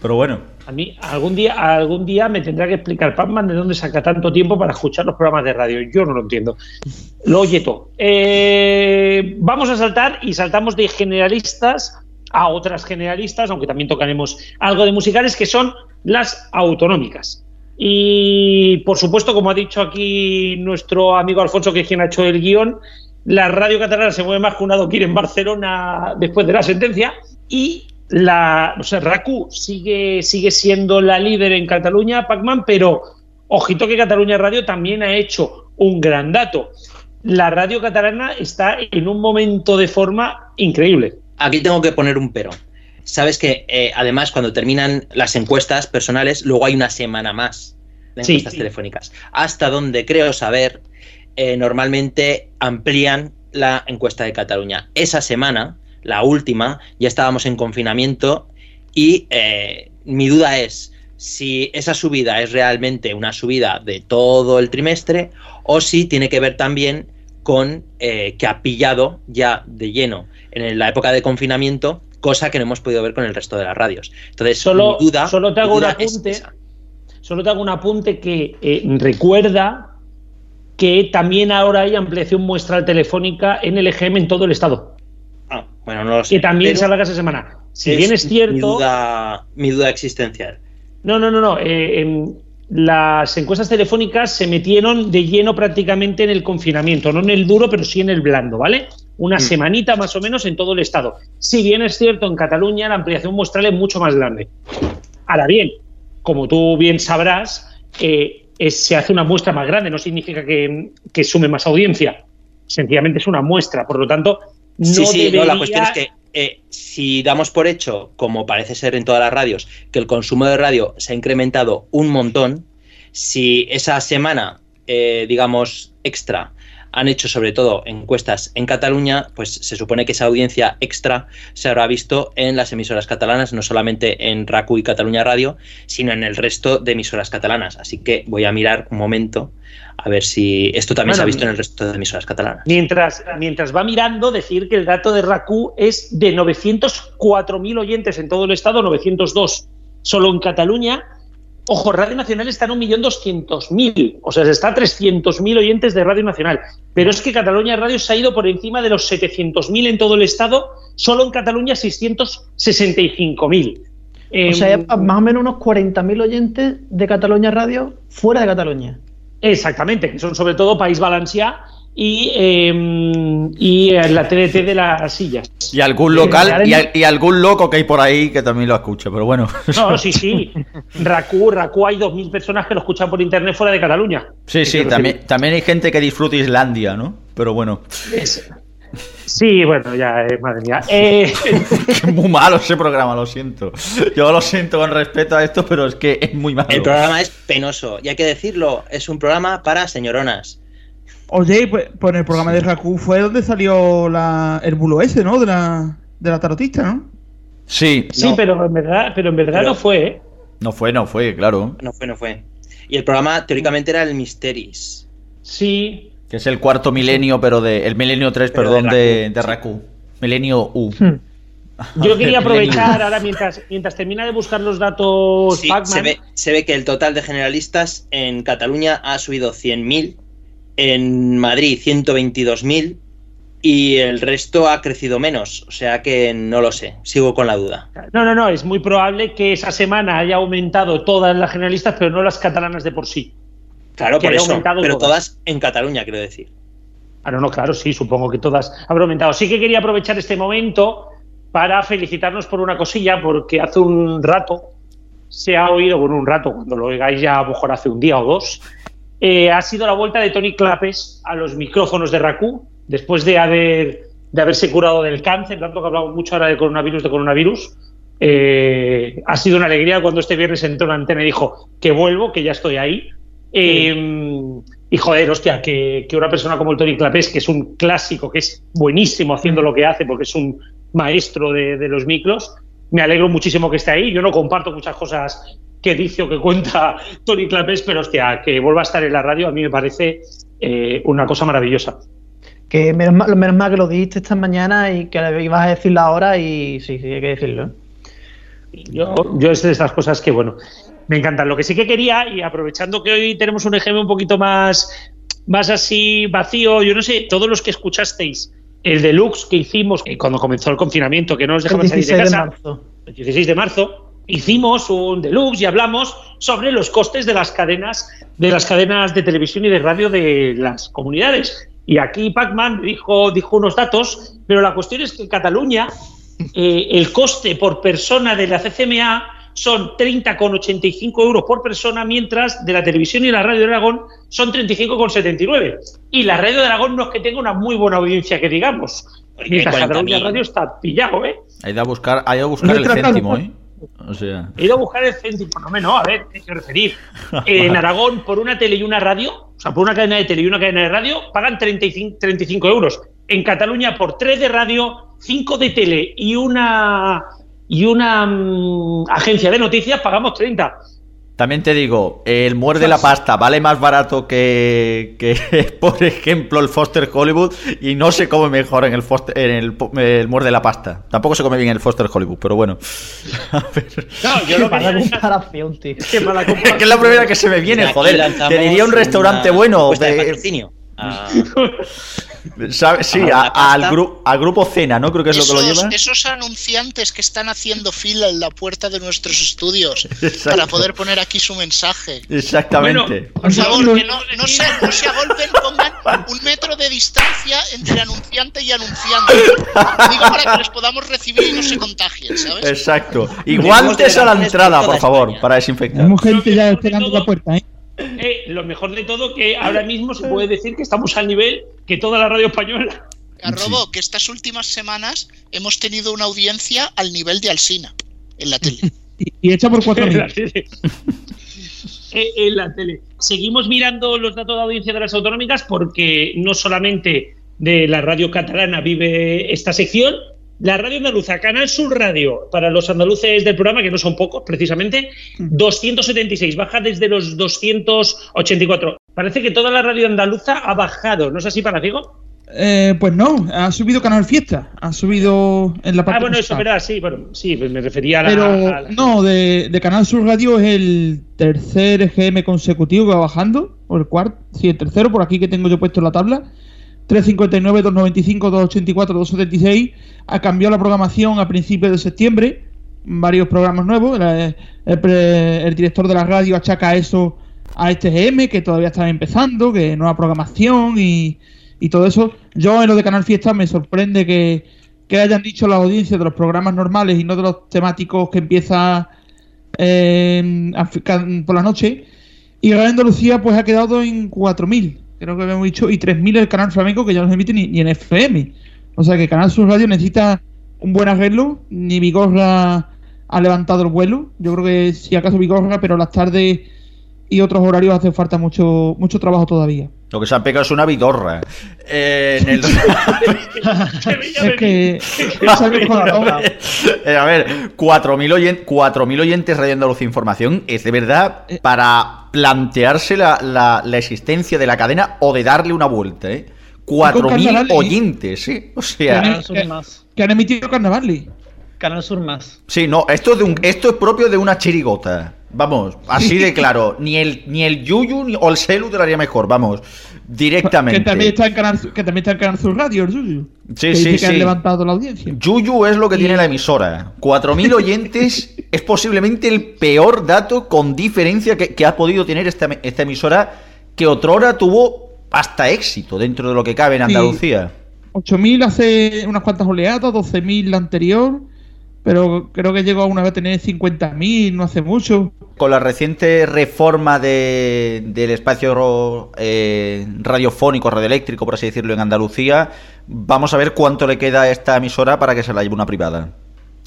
Pero bueno. A mí algún día, algún día me tendrá que explicar Pacman de dónde saca tanto tiempo para escuchar los programas de radio. Yo no lo entiendo. Lo oye todo. Eh, vamos a saltar y saltamos de generalistas a otras generalistas, aunque también tocaremos algo de musicales, que son las autonómicas. Y por supuesto, como ha dicho aquí nuestro amigo Alfonso, que es quien ha hecho el guion, la radio catalana se mueve más que un adoquín en Barcelona después de la sentencia y la o sea, RACU sigue, sigue siendo la líder en Cataluña, Pacman, pero ojito que Cataluña Radio también ha hecho un gran dato. La radio catalana está en un momento de forma increíble. Aquí tengo que poner un pero sabes que eh, además cuando terminan las encuestas personales, luego hay una semana más de encuestas telefónicas. Hasta donde creo saber, eh, normalmente amplían la encuesta de Cataluña. Esa semana, la última, ya estábamos en confinamiento y eh, mi duda es si esa subida es realmente una subida de todo el trimestre o si tiene que ver también con que ha pillado ya de lleno en la época de confinamiento cosa que no hemos podido ver con el resto de las radios. Entonces, solo, duda, solo te hago un apunte, solo te hago un apunte que eh, recuerda que también ahora hay ampliación muestral telefónica en el EGM en todo el estado. Ah, bueno, no lo sé. Que también se habla esa semana. Si bien es cierto. Mi duda, mi duda existencial. No, no, no, no. Eh, las encuestas telefónicas se metieron de lleno prácticamente en el confinamiento, no en el duro, pero sí en el blando, ¿vale? Una mm. semanita más o menos en todo el estado. Si bien es cierto, en Cataluña la ampliación muestral es mucho más grande. Ahora bien, como tú bien sabrás, eh, se hace una muestra más grande, no significa que, sume más audiencia, sencillamente es una muestra, por lo tanto, no sí, sí, no, la cuestión es que eh, si damos por hecho, como parece ser en todas las radios, que el consumo de radio se ha incrementado un montón, si esa semana, eh, digamos, extra han hecho sobre todo encuestas en Cataluña, pues se supone que esa audiencia extra se habrá visto en las emisoras catalanas, no solamente en RACU y Cataluña Radio, sino en el resto de emisoras catalanas. Así que voy a mirar un momento a ver si esto también se ha visto en el resto de emisoras catalanas. Mientras, mientras va mirando, decir que el dato de RACU es de 904.000 oyentes en todo el estado, 902 solo en Cataluña Ojo, Radio Nacional está en 1.200.000, o sea, se está a 300.000 oyentes de Radio Nacional. Pero es que Cataluña Radio se ha ido por encima de los 700.000 en todo el estado, solo en Cataluña 665.000. o sea, em, más o menos unos 40.000 oyentes de Cataluña Radio fuera de Cataluña. Exactamente, que son sobre todo País Valencià y, eh, y la TDT de las sillas. Y algún local y, algún loco que hay por ahí que también lo escucha, pero bueno. No, sí, sí. Raku, Raku hay 2.000 personas que lo escuchan por internet fuera de Cataluña. Sí, sí, también, también hay gente que disfruta Islandia, ¿no? Pero bueno. Sí, bueno, ya, eh, madre mía. Eh... muy malo ese programa, lo siento. Yo lo siento con respeto a esto, pero es que es muy malo. El programa es penoso, y hay que decirlo, es un programa para señoronas. Oye, pues, pues, en el programa de Raku fue donde salió la, el bulo ese, ¿no? De la, de la tarotista, ¿no? Sí. Sí, No. pero en verdad, pero en verdad Pero- no fue, ¿eh? No fue, no fue, claro. No fue, no fue. Y el programa teóricamente era el Mysteries. Sí. Que es el cuarto milenio, pero de. El milenio 3, Pero perdón, de de, de Raku. Milenio U. Hmm. Yo quería aprovechar ahora mientras, mientras termina de buscar los datos Sí, se ve, se ve que el total de generalistas en Cataluña ha subido 100.000, en Madrid 122.000 y el resto ha crecido menos. O sea que no lo sé, sigo con la duda. No, no, no, es muy probable que esa semana haya aumentado todas las generalistas, pero no las catalanas de por sí. Claro, Que por haya eso, aumentado pero todas. todas en Cataluña, quiero decir. Ah, no, no, claro, sí, supongo que todas habrán aumentado. Sí que quería aprovechar este momento para felicitarnos por una cosilla, porque hace un rato se ha oído, bueno, un rato, cuando lo oigáis ya a lo mejor hace un día o dos, eh, ha sido la vuelta de Tony Clapes a los micrófonos de RACU, después de haber de haberse curado del cáncer, tanto que hablamos mucho ahora de coronavirus, de coronavirus. Eh, ha sido una alegría cuando este viernes entró en antena y dijo que vuelvo, que ya estoy ahí. Eh, y joder, hostia, que, que una persona como el Tony Clapés, que es un clásico, que es buenísimo haciendo lo que hace, porque es un maestro de, de los micros, me alegro muchísimo que esté ahí. Yo no comparto muchas cosas que dice o que cuenta Tony Clapés, pero hostia, que vuelva a estar en la radio a mí me parece eh, una cosa maravillosa. Que menos mal, menos mal que lo dijiste esta mañana y que le ibas a decirlo ahora y sí, sí, hay que decirlo. ¿eh? Yo, yo es de estas cosas que, bueno, me encantan. Lo que sí que quería, y aprovechando que hoy tenemos un ejemplo un poquito más, más así vacío, yo no sé, todos los que escuchasteis el deluxe que hicimos cuando comenzó el confinamiento, que no nos dejamos salir de 16 de casa, marzo. el 16 de marzo, hicimos un deluxe y hablamos sobre los costes de las cadenas de las cadenas de televisión y de radio de las comunidades. Y aquí Pacman dijo, dijo unos datos, pero la cuestión es que en Cataluña eh, el coste por persona de la CCMA son 30,85 euros por persona, mientras de la televisión y la radio de Aragón son 35,79. Y la radio de Aragón no es que tenga una muy buena audiencia, que digamos. Mientras Cataluña 40.000. Radio está pillado, ¿eh? Hay de buscar, hay de buscar el céntimo. ¿eh? O sea. He ido a buscar el céntimo, no, hombre, no, a ver, ¿qué quiero referir? En Aragón, por una tele y una radio, o sea, por una cadena de tele y una cadena de radio, pagan 35, 35 euros. En Cataluña, por tres de radio, cinco de tele y una y una mm, agencia de noticias, pagamos 30. También te digo, el muerde la pasta vale más barato que, que, por ejemplo, el Foster Hollywood y no se come mejor en el, Foster, en el, po- el muerde la pasta. Tampoco se come bien el Foster Hollywood, pero bueno. A ver. No, yo Qué lo mala que comparación, tío. Qué mala Es comparación. que es la primera que se me viene, joder. Te diría un restaurante una bueno. de- Ah. Sí, a- al, gru- al grupo Cena, ¿no? Creo que es lo que lo Esos, lleva. esos anunciantes que están haciendo fila en la puerta de nuestros estudios Exacto. para poder poner aquí su mensaje. Exactamente. Por favor, No, que no, no se, no se agolpen, pongan un metro de distancia entre anunciante y anunciante. Digo para que les podamos recibir y no se contagien, ¿sabes? Exacto. Y guantes a la entrada, por favor, para desinfectar. Tenemos gente ya esperando la puerta, ¿eh? Eh, lo mejor de todo que ahora mismo se puede decir que estamos al nivel que toda la radio española. Arrobo, que estas últimas semanas hemos tenido una audiencia al nivel de Alsina en la tele. Y, y hecha por cuatro en la tele. Eh, en la tele. Seguimos mirando los datos de audiencia de las autonómicas porque no solamente de la radio catalana vive esta sección, la radio andaluza, Canal Sur Radio, para los andaluces del programa, que no son pocos precisamente, 276, baja desde los 284. Parece que toda la radio andaluza ha bajado, ¿no es así, Palaciego? Eh, pues no, ha subido Canal Fiesta. Ha subido en la parte. Ah, bueno, eso musical. es verdad, sí, bueno, sí, pues me refería a la... Pero a la- no, de, de Canal Sur Radio es el tercer EGM consecutivo que va bajando, o el cuarto, sí, el tercero, por aquí que tengo yo puesto en la tabla. 359, 295, 284, 276. Ha cambiado la programación a principios de septiembre. Varios programas nuevos. El, el el director de la radio achaca eso a este EGM, que todavía están empezando, que nueva programación y, y todo eso. Yo en lo de Canal Fiesta me sorprende que, que hayan dicho las audiencias de los programas normales y no de los temáticos que empieza eh, por la noche. Y Radio Andalucía pues ha quedado en 4.000, creo que habíamos dicho, y 3.000 el canal flamenco que ya no se emite ni, en FM. O sea que Canal Sur Radio necesita un buen arreglo. Ni Vigorra ha levantado el vuelo. Yo creo que si acaso Vigorra, pero las tardes y otros horarios hacen falta mucho, mucho trabajo todavía. Lo que se han pegado es una vidorra. Eh, en el... es que. Eh, a ver, 4.000 oyen- 4.000 oyentes Radio Andalucía Información es de verdad para plantearse la, la- la existencia de la cadena o de darle una vuelta, ¿eh? 4.000 Carnaval, ¿eh? oyentes, ¿eh? O sea. Canal Sur más. Que han emitido Carnavali. Canal Sur más. Sí, no, esto es, de un, esto es propio de una chirigota. Vamos, así de claro. Ni el, ni el Yuyu ni, o el Celu te lo haría mejor, vamos. Directamente. Que también está en Canal, que también está en Canal Sur Radio, el Yuyu. Sí, que sí, dice que han sí. levantado la audiencia. Yuyu es lo que tiene la emisora. 4.000 oyentes es posiblemente el peor dato con diferencia que, que ha podido tener esta, esta emisora que otrora tuvo hasta éxito dentro de lo que cabe en Sí. Andalucía. 8.000 hace unas cuantas oleadas, 12.000 la anterior, pero creo que llegó una vez a tener 50.000 no hace mucho. Con la reciente reforma de- del espacio eh, radiofónico, radioeléctrico, por así decirlo, en Andalucía, vamos a ver cuánto le queda a esta emisora para que se la lleve una privada.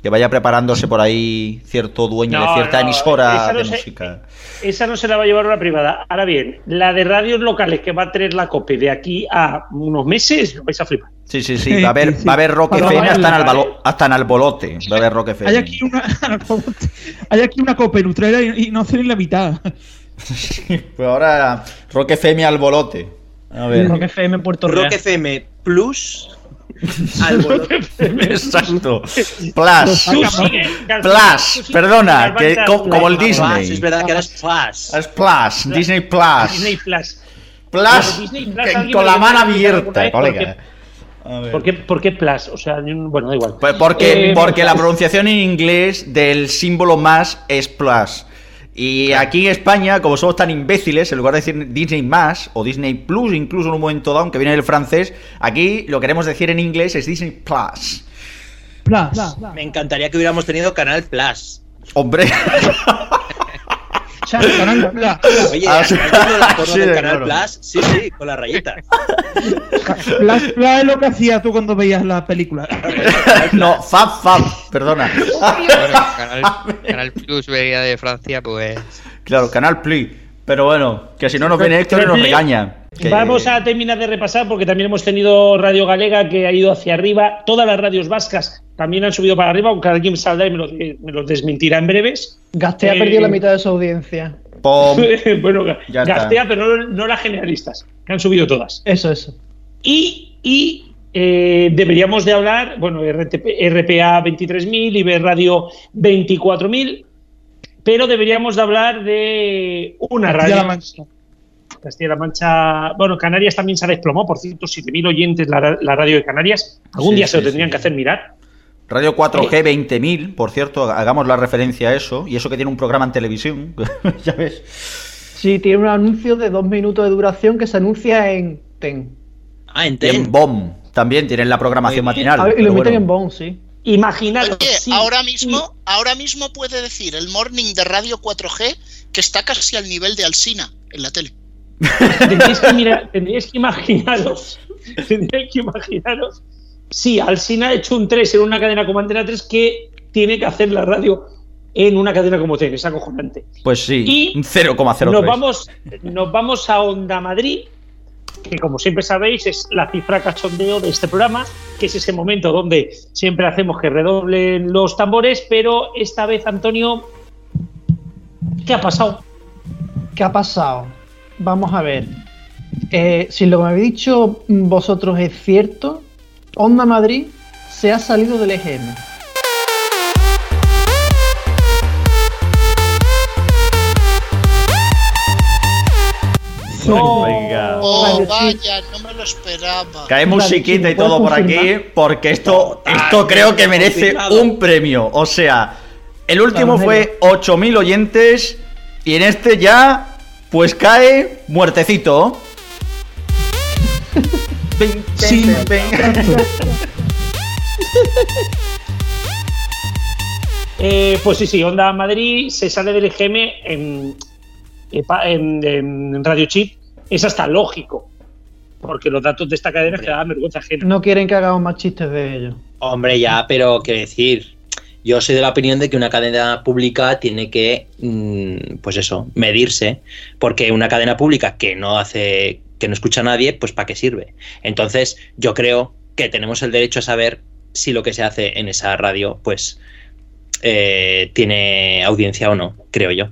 Que vaya preparándose por ahí cierto dueño de cierta no, emisora no de se- música. Esa no se la va a llevar una privada. Ahora bien, la de radios locales que va a tener la COPE de aquí a unos meses, lo vais a flipar. Sí, sí, sí, va a haber, Sí, sí. va a haber Rock FM hasta en, albalo- hasta en albolote. Va a haber Rock FM. Hay aquí una hay aquí una copenutrera y, y no hacen la mitad. Pues ahora Rock FM albolote. A ver. Rock FM en Puerto Real. Rock FM Plus. Exacto. Plus. Plus, perdona, que co- como el Disney. Es verdad que ahora es Plus. Es Plus, Disney Plus. Disney Plus. Plus, con la mano abierta, colega. ¿Por qué, por qué Plus? O sea, bueno, da igual. Pues porque, Eh, porque la pronunciación en inglés del símbolo más es plus. Y aquí en España, como somos tan imbéciles, en lugar de decir Disney más o Disney Plus, incluso en un momento dado, aunque viene del francés, aquí lo queremos decir en inglés es Disney Plus. Plus. Me encantaría que hubiéramos tenido Canal Plus. Hombre, Canal Plus. Oye, Ah, ¿has sí. visto la porno Sí, del Canal claro. Plus? Sí, sí, con la rayita. Plus, Plus es lo que hacías tú cuando veías la película. no, Fab Fab, perdona. Bueno, Canal, Canal Plus vería de Francia, pues. Claro, Canal Plus. Pero bueno, que si no nos viene Héctor y nos regaña. Que- Vamos a terminar de repasar porque también hemos tenido Radio Galega que ha ido hacia arriba. Todas las radios vascas también han subido para arriba, aunque alguien saldrá y me lo, me lo desmentirá en breves. Gastea Eh, perdido la mitad de su audiencia. Pom. bueno, Ya está. Gastea, pero no, no las generalistas, que han subido todas. Eso, eso. Y, y, eh, deberíamos de hablar, bueno, RTP, RPA 23.000, Iber Radio 24.000, pero deberíamos de hablar de una radio. Castilla-La Mancha. Castilla-La Mancha, bueno, Canarias también se ha desplomado, por cierto, 7.000 oyentes la, la radio de Canarias. Algún Sí, día se lo tendrían sí. que hacer mirar. Radio 4G 20.000, por cierto, hagamos la referencia a eso. Y eso que tiene un programa en televisión. ya ves. Sí, tiene un anuncio de dos minutos de duración que se anuncia en TEN. Ah, en Y en Ten. BOM también tienen la programación matinal. A ver, y lo emiten bueno. en Bon, sí. Imaginaros. Oye, sí, ahora mismo, ahora mismo puede decir el morning de Radio 4G que está casi al nivel de Alsina en la tele. tendríais que, mirar- tendríais que imaginaros, tendríais que imaginaros, sí, Alsina ha hecho un 3 en una cadena como Antena 3 que tiene que hacer la radio en una cadena como TEN, es acojonante. Pues sí, Y un 0,03. Nos vamos, nos vamos a Onda Madrid, que como siempre sabéis es la cifra cachondeo de este programa, que es ese momento donde siempre hacemos que redoblen los tambores, pero esta vez, Antonio, ¿qué ha pasado? ¿Qué ha pasado? Vamos a ver. Eh, si lo que me habéis dicho vosotros es cierto, Onda Madrid se ha salido del EGM. No. Venga. Oh, Radio vaya, no me lo esperaba. Cae musiquita y ¿puedes todo por aquí, porque esto, esto creo que merece un premio. O sea, el último fue 8.000 oyentes y en este ya, pues cae muertecito. Sí. Eh, pues sí, sí, Onda Madrid se sale del EGM en, en, en Radio Chip. Es hasta lógico, porque los datos de esta cadena es que dan vergüenza ajena. No quieren que hagamos más chistes de ellos. Hombre, ya, pero quiero decir, Yo soy de la opinión de que una cadena pública tiene que, mm, pues eso, medirse, porque una cadena pública que no hace, que no escucha a nadie, pues ¿para qué sirve? Entonces, yo creo que tenemos el derecho a saber si lo que se hace en esa radio, pues, eh, tiene audiencia o no, creo yo.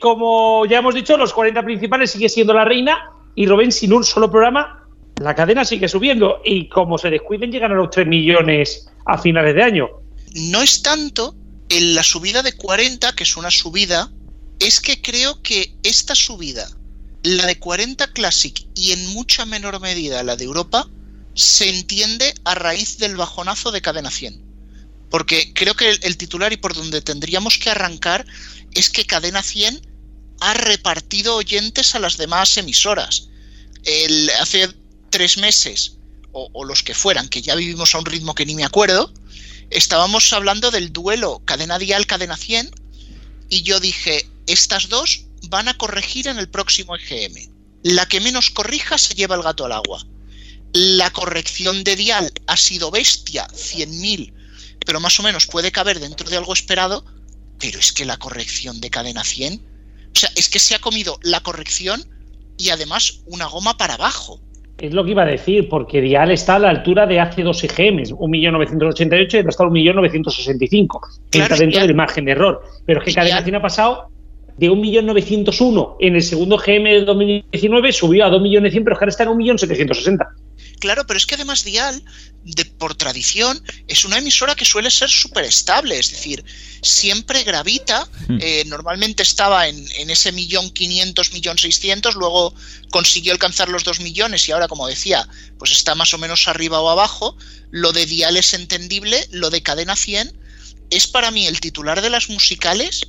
Como ya hemos dicho, los 40 principales sigue siendo la reina y Robén sin un solo programa, la cadena sigue subiendo y como se descuiden llegan a los 3 millones a finales de año. No es tanto en la subida de 40, que es una subida, es que creo que esta subida, la de 40 Classic y en mucha menor medida la de Europa, se entiende a raíz del bajonazo de Cadena 100. Porque creo que el, el titular y por donde tendríamos que arrancar es que Cadena 100 ha repartido oyentes a las demás emisoras. El, hace tres meses, o, o, los que fueran, que ya vivimos a un ritmo que ni me acuerdo, estábamos hablando del duelo cadena dial, cadena 100, y yo dije, estas dos van a corregir en el próximo EGM. La que menos corrija se lleva el gato al agua. La corrección de dial ha sido bestia, 100.000, pero más o menos puede caber dentro de algo esperado, pero es que la corrección de cadena 100, o sea, es que se ha comido la corrección y además una goma para abajo. Es lo que iba a decir, porque Dial está a la altura de hace dos EGMs, 1.988 y hasta 1.965, que claro, está dentro del margen de error. Pero es que Cadena 100 ha pasado de 1.901 en el segundo GM de 2019, subió a 2.100.000, pero ahora está en 1.760. Claro, pero es que además Dial, de, por tradición, es una emisora que suele ser súper estable, es decir, siempre gravita, eh, normalmente estaba en, en, ese millón quinientos, millón seiscientos, luego consiguió alcanzar los dos millones y ahora, como decía, pues está más o menos arriba o abajo, lo de Dial es entendible, lo de Cadena 100 es para mí el titular de las musicales,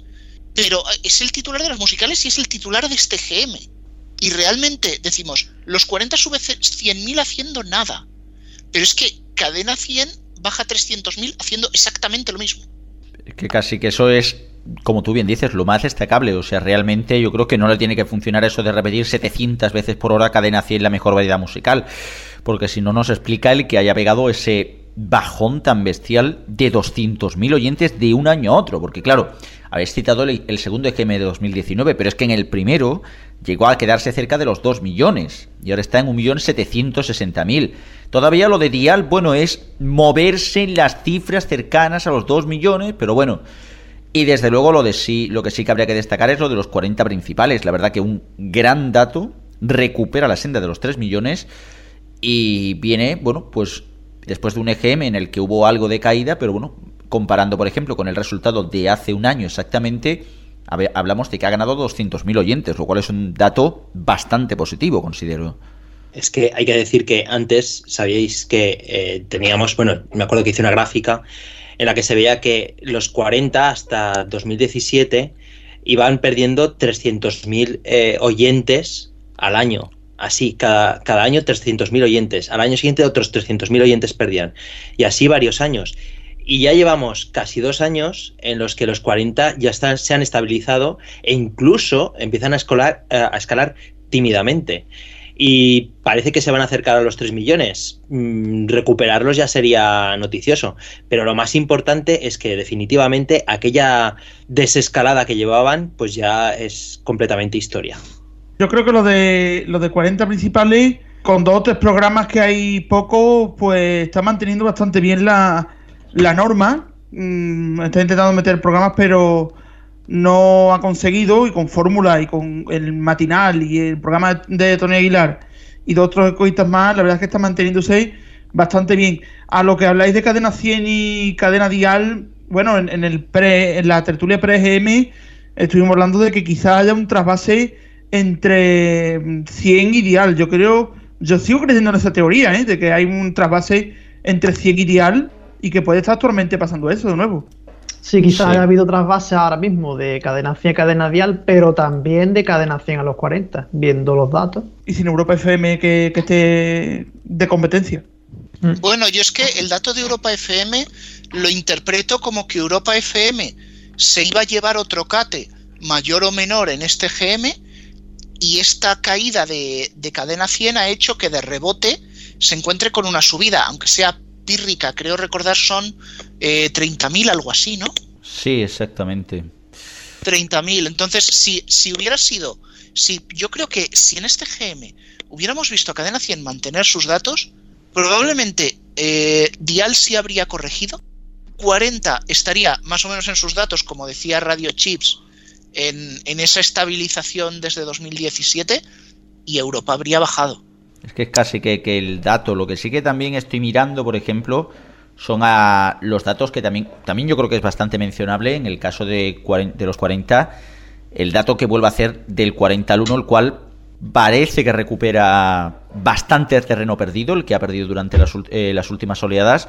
pero es el titular de las musicales y es el titular de este GM. Y realmente decimos, los 40 sube 100.000 haciendo nada. Pero es que cadena 100 baja 300.000 haciendo exactamente lo mismo. Que casi que eso es, como tú bien dices, lo más destacable. O sea, realmente yo creo que no le tiene que funcionar eso de repetir 700 veces por hora cadena 100 la mejor variedad musical. Porque si no nos explica el que haya pegado ese bajón tan bestial de 200.000 oyentes de un año a otro. Porque claro, habéis citado el, segundo EGM de 2019, pero es que en el primero llegó a quedarse cerca de los 2 millones y ahora está en 1.760.000. Todavía lo de Dial, bueno, es moverse en las cifras cercanas a los 2 millones, pero bueno. Y desde luego lo de sí, lo que sí que habría que destacar es lo de los 40 principales. La verdad que un gran dato recupera la senda de los 3 millones y viene, bueno, pues después de un EGM en el que hubo algo de caída, pero bueno, comparando, por ejemplo, con el resultado de hace un año exactamente, hablamos de que ha ganado 200.000 oyentes, lo cual es un dato bastante positivo, considero. Es que hay que decir que antes sabíais que eh, teníamos, bueno, me acuerdo que hice una gráfica en la que se veía que los 40 hasta 2017 iban perdiendo 300.000 eh, oyentes al año. Así, cada, cada año 300.000 oyentes. Al año siguiente otros 300.000 oyentes perdían. Y así varios años. Y ya llevamos casi dos años en los que los 40 ya están, se han estabilizado e incluso empiezan a, escolar, a escalar tímidamente. Y parece que se van a acercar a los 3 millones. Mm, recuperarlos ya sería noticioso. Pero lo más importante es que definitivamente aquella desescalada que llevaban, pues ya es completamente historia. Yo creo que lo de, lo de 40 principales, con dos o tres programas que hay poco, pues está manteniendo bastante bien la, la norma. Mmm, está intentando meter programas, pero no ha conseguido. Y con Fórmula y con el matinal y el programa de Tony Aguilar y de otros ecoistas más, la verdad es que está manteniéndose bastante bien. A lo que habláis de cadena 100 y cadena dial, bueno, en, el pre, en la tertulia pre-GM estuvimos hablando de que quizás haya un trasvase entre 100 y dial. Yo creo, yo sigo creyendo en esa teoría, ¿eh? de que hay un trasvase entre 100 y dial y que puede estar actualmente pasando eso de nuevo. Sí, quizás sí. haya habido trasvase ahora mismo de cadena 100 a cadena dial, pero también de cadena 100 a los 40, viendo los datos. Y sin Europa FM que, que esté de competencia. Mm. Bueno, yo es que el dato de Europa FM lo interpreto como que Europa FM se iba a llevar otro cate mayor o menor en este GM y esta caída de, de cadena 100 ha hecho que de rebote se encuentre con una subida, aunque sea pírrica, creo recordar son eh, 30.000, algo así, ¿no? Sí, exactamente. 30.000. Entonces, si, si hubiera sido, si yo creo que si en este GM hubiéramos visto a Cadena 100 mantener sus datos, probablemente eh, Dial sí habría corregido. 40 estaría más o menos en sus datos, como decía Radio Chips, en, en esa estabilización desde 2017, y Europa habría bajado. Es que es casi que, que el dato. Lo que sí que también estoy mirando, por ejemplo, son a los datos que también, también yo creo que es bastante mencionable en el caso de, los 40, el dato que vuelve a hacer del 40 al 1, el cual parece que recupera bastante terreno perdido, el que ha perdido durante las, eh, las últimas oleadas,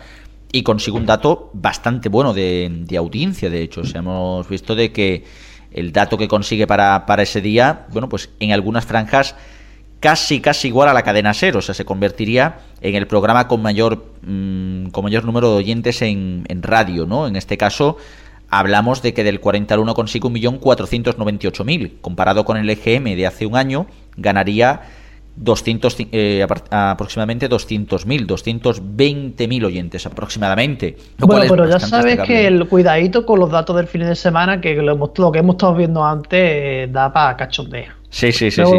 y consigue un dato bastante bueno de, de audiencia, de hecho. Hemos visto de que el dato que consigue para, para ese día, bueno, pues en algunas franjas casi casi igual a la cadena SER, o sea, se convertiría en el programa con mayor mm, con mayor número de oyentes en, en radio, ¿no? En este caso hablamos de que del 40 al 1 consigue 1.498.000, comparado con el EGM de hace un año, ganaría 200 eh, aproximadamente 200.000, 220.000 oyentes aproximadamente. Bueno, pero ya sabes destacable. que el cuidadito con los datos del fin de semana, que lo que hemos estado viendo antes, eh, da para cachondeo. Sí, sí, sí, sí.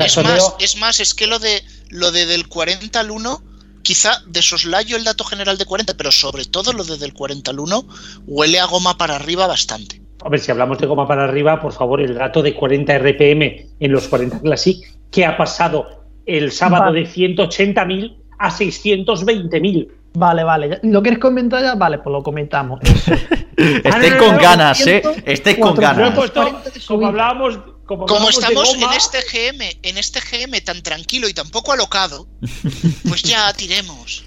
Es más, es más, es que lo de lo de del 40 al 1, quizá de soslayo el dato general de 40, pero sobre todo lo de del 40 al 1 huele a goma para arriba bastante. Hombre, si hablamos de goma para arriba, por favor, el dato de 40 RPM en los 40 Classic, que ha pasado el sábado Vale. de 180.000 a 620.000. Vale, vale. ¿Lo quieres comentar ya? Vale, pues lo comentamos. Estéis con ganas, ¿eh? Estéis con ganas. Esto, 40 de como hablábamos, como, de estamos en este GM, en este GM tan tranquilo y tan poco alocado, pues ya tiremos.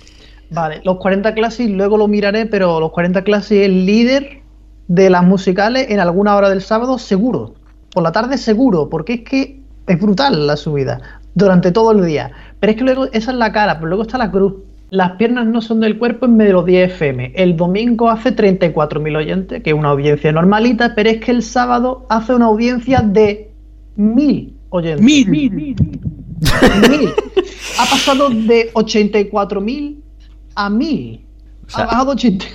Vale, los 40 Classic luego lo miraré, pero los 40 Classic es líder de las musicales en alguna hora del sábado, seguro. Por la tarde, seguro, porque es que es brutal la subida durante todo el día. Pero es que luego esa es la cara, pero luego está la cruz. Las piernas no son del cuerpo en Melodía FM. El domingo hace 34.000 oyentes, que es una audiencia normalita, pero es que el sábado hace una audiencia de 1.000 oyentes. Mil, mil, mil. Mil. Ha pasado de 84.000 a 1.000. O sea, ha bajado 80.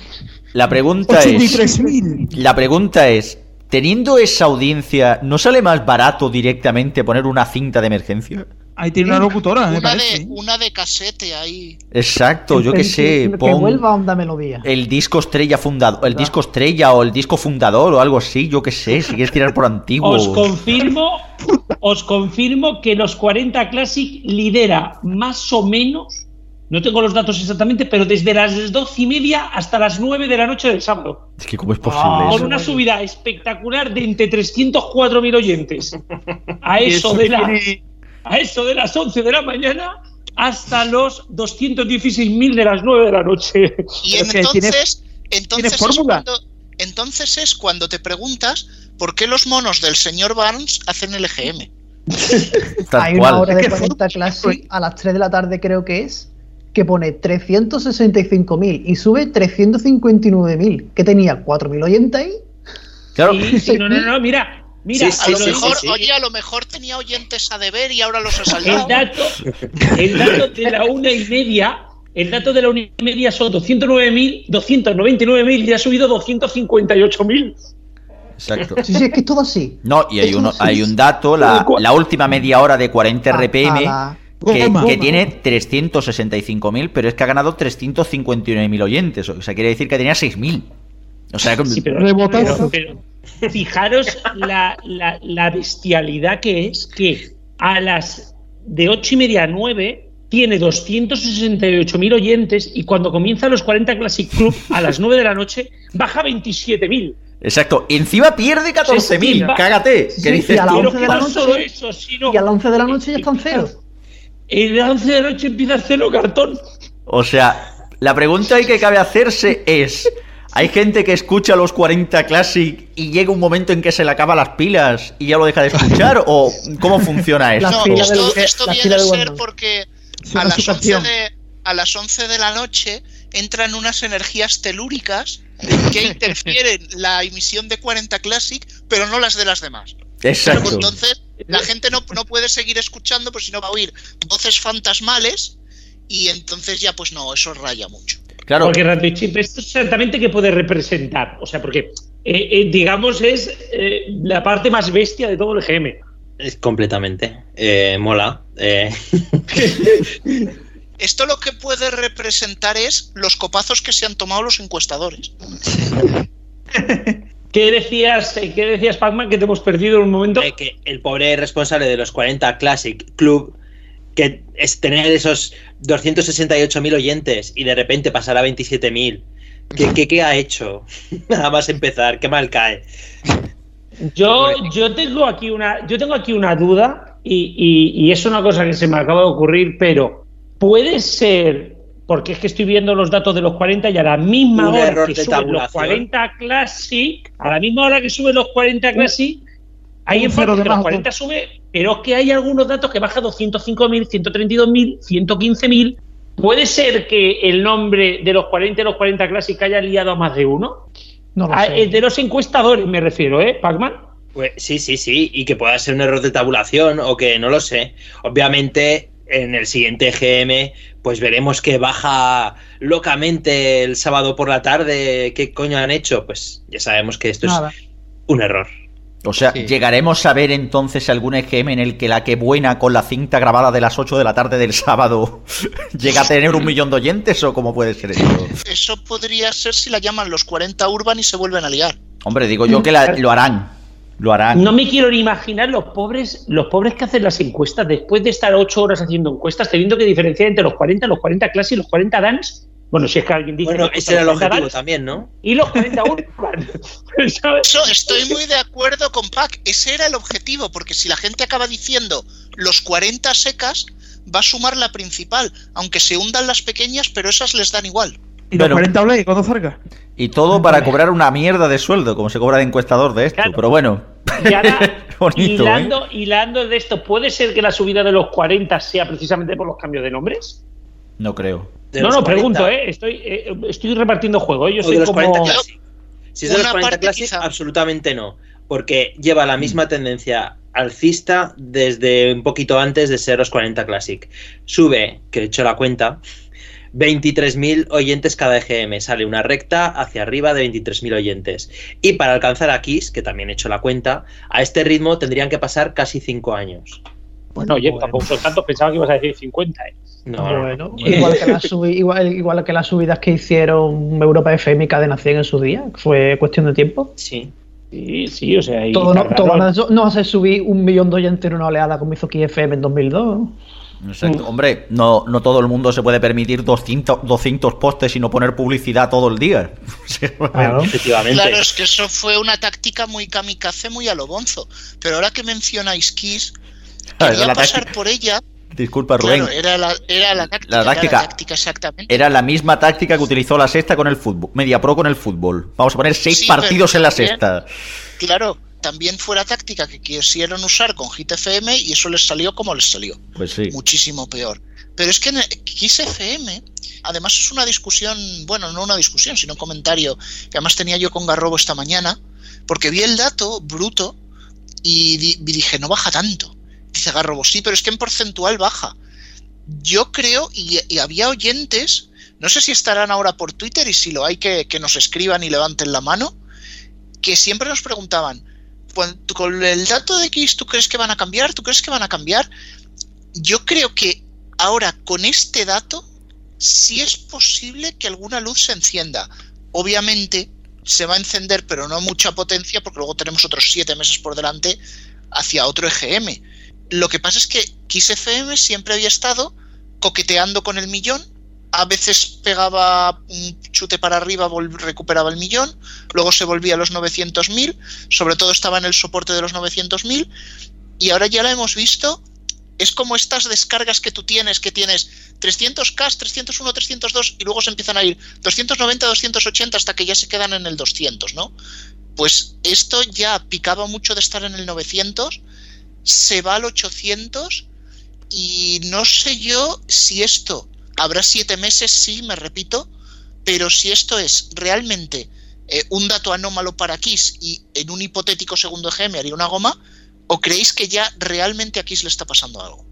La pregunta es... 83.000. La pregunta es, teniendo esa audiencia, ¿no sale más barato directamente poner una cinta de emergencia? Ahí tiene una locutora, me Una parece. de, una de casete ahí. Exacto, yo que sé, Que pon vuelva a onda melodía. el disco estrella fundador, el disco estrella o el disco fundador o algo así, yo que sé, si quieres tirar por antiguo. Os confirmo, os confirmo que los 40 Classic lidera más o menos, no tengo los datos exactamente, pero desde las 12 y media hasta las 9 de la noche del sábado. Es que cómo es posible Ah, eso? Con una subida espectacular de entre 304.000 oyentes. A eso de la- tiene- a eso de las 11 de la mañana hasta los 216.000 de las 9 de la noche. Y entonces, entonces, es fórmula. cuando, entonces es cuando te preguntas por qué los monos del señor Barnes hacen el EGM. Hay una hora de que 40 fue- Classic a las 3 de la tarde, creo que es, que pone 365.000 y sube 359.000, que tenía 4.000 oyentes ahí. Claro, Sí, sí, no, no, no, mira, mira, Sí, A lo sí, mejor, sí. oye, a lo mejor tenía oyentes a deber y ahora los ha el saldado. dato, el dato de la una y media, el dato de la una y media son 209.000, 299.000 y ha subido 258.000. exacto. Sí, sí, es que es todo así. No, y hay, uno, así. hay un dato, la, la última media hora de 40 RPM, que, que tiene 365.000, pero es que ha ganado 359.000 oyentes. O sea, quiere decir que tenía 6.000. O sea, que- Sí, pero- pero fijaros la, la- la bestialidad que es que a las de 8 y media a 9 tiene 268.000 oyentes y cuando comienza los 40 Classic Club a las 9 de la noche baja a 27.000. exacto. Y encima pierde 14.000. Sí, sí, Cágate. sí, ¿Qué sí, dices y a la tú? Pero once que de la no noche- solo eso, sino Y a las 11 de la noche ya están cero. el 11 de la noche empieza a hacerlo cartón. O sea, la pregunta que cabe hacerse es: ¿hay gente que escucha los 40 Classic y llega un momento en que se le acaban las pilas y ya lo deja de escuchar? ¿O cómo funciona esto? No, esto, esto viene a ser porque Suena a las, su 11 canción. de, a las 11 de la noche entran unas energías telúricas que interfieren la emisión de 40 Classic, pero no las de las demás. Exacto. Entonces, la gente no, no puede seguir escuchando, pues si no va a oír voces fantasmales y entonces ya pues no, eso raya mucho. Claro. Porque Radio Chip, ¿esto exactamente qué puede representar? O sea, porque, eh, eh, digamos, es eh, la parte más bestia de todo el GM. Es completamente. Eh, mola. Eh, Esto lo que puede representar es los copazos que se han tomado los encuestadores. ¿Qué decías, ¿qué decías Pac-Man, que te hemos perdido en un momento? que el pobre responsable de los 40 Classic Club, que es tener esos 268.000 oyentes y de repente pasar a 27.000. ¿Qué, qué, qué ha hecho? Nada más empezar, qué mal cae. Yo, yo tengo aquí una, yo tengo aquí una duda y, y- y es una cosa que se me acaba de ocurrir, pero puede ser, porque es que estoy viendo los datos de los 40 y a la misma Un hora que suben los tabulación. 40 Classic, a la misma hora que suben los 40 Classic, hay un en cero parte de que los más, 40 sube, pero es que hay algunos datos que baja 205.000, 132.000, 115.000. ¿Puede ser que el nombre de los 40 y los 40 Classic haya liado a más de uno? No lo Ah, sé. de los encuestadores me refiero, ¿eh, Pac-Man? Pues sí, sí, sí, y que pueda ser un error de tabulación o que no lo sé. Obviamente, en el siguiente GM, pues veremos que baja locamente el sábado por la tarde. ¿Qué coño han hecho? Pues ya sabemos que esto Nada. es un error. O sea, Sí. ¿llegaremos a ver entonces algún EGM en el que la que buena con la cinta grabada de las 8 de la tarde del sábado llega a tener un millón de oyentes o cómo puede ser eso? Eso podría ser si la llaman los 40 Urban y se vuelven a liar. Hombre, digo yo que la- lo harán. Lo harán. No me quiero ni imaginar los pobres, los pobres que hacen las encuestas después de estar ocho horas haciendo encuestas, teniendo que diferenciar entre los 40, los 40 clase y los 40 dance. Bueno, si es que alguien dice. Bueno, que ese era el los 40 objetivo también, ¿no? Y los 40 urban. ¿sabes? Eso estoy muy de acuerdo con Pac. Ese era el objetivo, porque si la gente acaba diciendo los 40 secas, va a sumar la principal, aunque se hundan las pequeñas, pero esas les dan igual. ¿Y los Bueno. 40 Blade cuándo salga? Y todo para cobrar una mierda de sueldo, como se cobra de encuestador de esto. Claro. Pero bueno. Y ahora, Bonito, ¿eh? hilando, hilando de esto, ¿puede ser que la subida de los 40 sea precisamente por los cambios de nombres? No creo. De no, no, 40. pregunto, ¿eh? Estoy, eh, estoy repartiendo juego, ¿eh? Yo O soy de los como... 40 Classic. Si es de los Una 40 parte Classic, quizá. absolutamente no. Porque lleva la misma tendencia alcista desde un poquito antes de ser los 40 Classic. Sube, que he hecho la cuenta, 23.000 oyentes cada EGM. Sale una recta hacia arriba de 23.000 oyentes. Y para alcanzar a Kiss, que también he hecho la cuenta, a este ritmo tendrían que pasar casi 5 años. Bueno, oye, Bueno. tampoco son tantos, pensaba que ibas a decir 50, ¿eh? No, no. Bueno, igual que, las subi- igual, igual que las subidas que hicieron Europa FM y Cadena 100 en su día, fue cuestión de tiempo. Sí. Sí, sí, o sea... y Todo no, todo no, eso- no hace subir un millón de oyentes en una oleada como hizo Kiss FM en 2002. Exacto. Hombre, no, no todo el mundo se puede permitir 200, 200 postes y no poner publicidad todo el día. Claro. Efectivamente. Claro, es que eso fue una táctica muy kamikaze, muy a lo bonzo. Pero ahora que mencionáis Kiss, quería la pasar por ella. Disculpa, Rubén. Claro, era la, era la táctica. La era táctica. táctica, exactamente. Era la misma táctica que utilizó la sexta con el fútbol. Media Pro con el fútbol. Vamos a poner seis Sí, partidos en la también- sexta. Claro, también fue la táctica que quisieron usar con Hit FM y eso les salió como les salió. Pues sí. muchísimo peor. Pero es que en Kiss FM, además es una discusión, bueno, no una discusión, sino un comentario que además tenía yo con Garrobo esta mañana, porque vi el dato bruto y, di- y dije, no baja tanto. Dice Garrobo, sí, pero es que en porcentual baja. Yo creo, y, había oyentes, no sé si estarán ahora por Twitter y si lo hay que, que nos escriban y levanten la mano, que siempre nos preguntaban, "Cuan- con el dato de X, ¿tú crees que van a cambiar? ¿Tú crees que van a cambiar? yo creo que ahora con este dato sí es posible que alguna luz se encienda. Obviamente se va a encender, pero no mucha potencia, porque luego tenemos otros siete meses por delante hacia otro EGM. Lo que pasa es que Kiss FM siempre había estado coqueteando con el millón. A veces pegaba un chute para arriba, recuperaba el millón, luego se volvía a los 900.000, sobre todo estaba en el soporte de los 900.000, y ahora ya la hemos visto es como estas descargas que tú tienes, que tienes 300K, 301, 302 y luego se empiezan a ir 290, 280 hasta que ya se quedan en el 200, ¿no? Pues esto ya picaba mucho de estar en el 900, se va al 800 y no sé yo si esto habrá siete meses, sí, me repito, pero si esto es realmente eh, un dato anómalo para Kiss y en un hipotético segundo EGM haría una goma, ¿O creéis que ya realmente a Kiss le está pasando algo?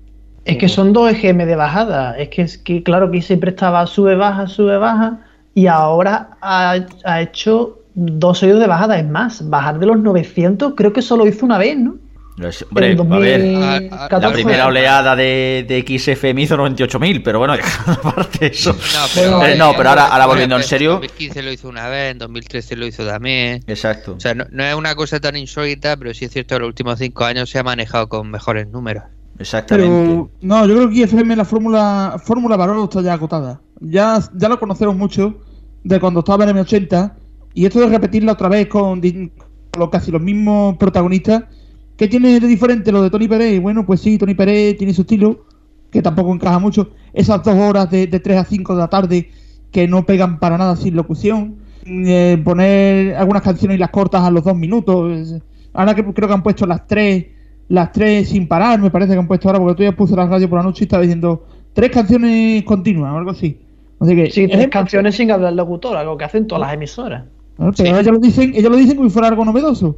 Es que son dos EGM de bajada. Es que, es que claro que siempre estaba sube, baja, sube, baja. y ahora ha, hecho dos seguidos de bajada. Es más, bajar de los 900 creo que solo hizo una vez, ¿no? Es- Hombre, En a ver, 2014. la primera oleada de, de XFM hizo 98.000, pero bueno, aparte eso. No, pero, Eh, no, pero ahora, ahora volviendo en en serio. 2015 lo hizo una vez, en 2013 lo hizo también. Exacto. O sea, no, no es una cosa tan insólita, pero sí es cierto que en los últimos cinco años se ha manejado con mejores números. Exactamente. Pero no, yo creo que IFM la fórmula fórmula Barolo está ya agotada. Ya, ya lo conocemos mucho de cuando estaba en M80 y esto de repetirla otra vez con, casi los mismos protagonistas, ¿qué tiene de diferente lo de Tony Pérez? Bueno, pues sí, Tony Pérez tiene su estilo, que tampoco encaja mucho. Esas dos horas de, de 3 a 5 de la tarde que no pegan para nada sin locución. Eh, poner algunas canciones y las cortas a los dos minutos. Ahora que creo que han puesto las tres las tres sin parar, me parece que han puesto ahora, porque tú ya puse la radio por la noche y estaba diciendo tres canciones continuas o algo así. Así que, Sí, es- tres canciones sin hablar locutor, algo que hacen todas las emisoras. Pero ellos lo dicen, ellos lo dicen como si fuera algo novedoso.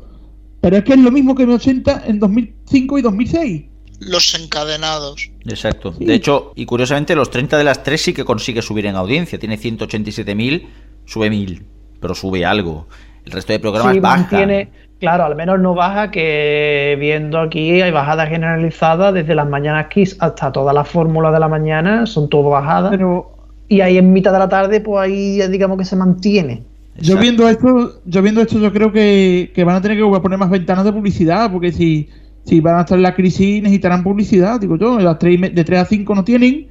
Pero es que es lo mismo que M80 en 2005 y 2006. Los encadenados. Exacto. De hecho, y curiosamente, los 30 de las 3 sí que consigue subir en audiencia. Tiene 187.000, sube 1.000, pero sube algo. El resto de programas Sí, mantiene, claro, al menos no baja que viendo aquí hay bajadas generalizadas desde las mañanas Kiss hasta todas las fórmulas de la mañana, son todo bajadas. Pero Y ahí en mitad de la tarde, pues ahí ya digamos que se mantiene. Yo viendo esto, yo viendo esto, yo creo que, que van a tener que poner más ventanas de publicidad, porque si, si van a estar en la crisis necesitarán publicidad, digo yo, las tres y me- de 3 a 5 no tienen,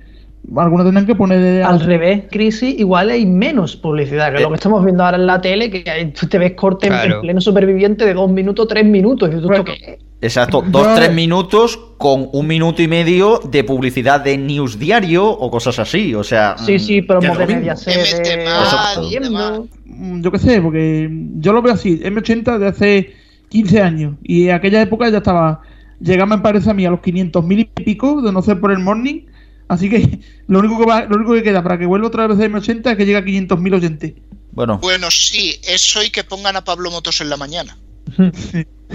algunos tendrán que poner de- Al revés, crisis, igual hay menos publicidad, que Eh. lo que estamos viendo ahora en la tele, que tú te ves corte en- Claro. en pleno superviviente de dos minutos, tres minutos. Y tú, ¿esto qué es? Exacto, dos, tres minutos con un minuto y medio de publicidad de news diario o cosas así. O sea, Sí, sí, es de Viendo. Mm, yo qué sé, porque yo lo veo así, M80 de hace 15 años y en aquella época ya estaba, llegaba me parece a mí a los 500.000 y pico de no ser por el morning, así que lo único que va, lo único que queda para que vuelva otra vez de M80 es que llegue a 500.000 oyentes. Bueno, Bueno, sí, eso y que pongan a Pablo Motos en la mañana.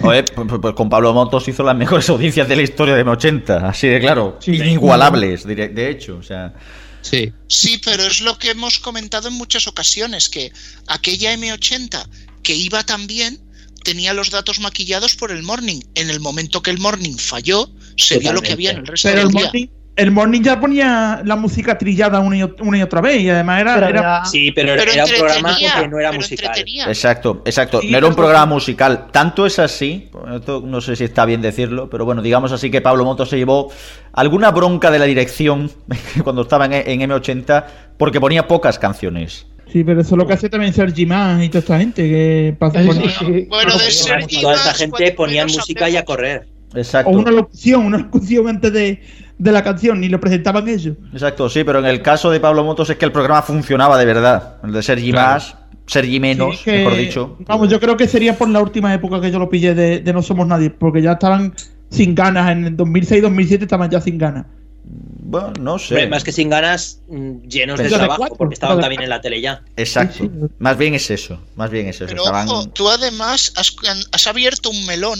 Pues, con Pablo Motos hizo las mejores audiencias de la historia de M80, así de claro, inigualables, diré- de hecho, o sea, Sí. Sí, pero es lo que hemos comentado en muchas ocasiones, que aquella M80 que iba tan bien tenía los datos maquillados por el morning. En el momento que el morning falló, se vio lo que había en el resto Pero el del día. morning, el morning ya ponía la música trillada una y, ot- una y otra vez y además era... Pero era- Sí, pero, Pero era un programa que no era musical. entretenía. exacto, exacto, Sí, no era un programa musical, tanto es así, esto no sé si está bien decirlo, pero bueno, digamos así que Pablo Motos se llevó alguna bronca de la dirección cuando estaba en, en M80 porque ponía pocas canciones. Sí, pero eso es lo que hace también Sergi Más y toda esta gente que pasa Sí, por- sí, sí. Bueno, de Bueno, Sergi Toda esta gente menos música y a correr. Exacto. o una locución, una locución antes de, de la canción, ni lo presentaban ellos. Exacto, sí, pero en el caso de Pablo Motos es que el programa funcionaba de verdad. El de Sergi Claro. más, Sergi menos, Sí, que- mejor dicho. Vamos, yo creo que sería por la última época que yo lo pillé de, de No Somos Nadie, porque ya estaban sin ganas. En el 2006-2007 estaban ya sin ganas. Bueno, no sé. Más que sin ganas, mm, llenos de Pero de trabajo, cuatro, porque estaban también en la tele ya. Exacto. Más bien es eso. Más bien es eso. Pero Estaban... ojo, tú además has, has abierto un melón,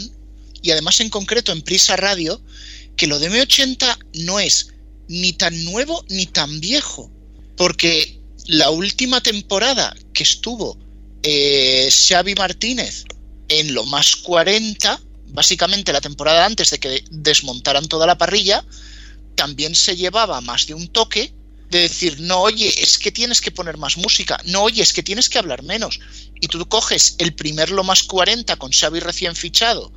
y además en concreto en Prisa Radio, que lo de M80 no es ni tan nuevo ni tan viejo. Porque la última temporada que estuvo eh, Xavi Martínez en lo más 40, básicamente la temporada antes de que desmontaran toda la parrilla, también se llevaba más de un toque de decir, no, oye, es que tienes que poner más música, no, oye, es que tienes que hablar menos. Y tú coges el primer lo más 40 con Xavi recién fichado.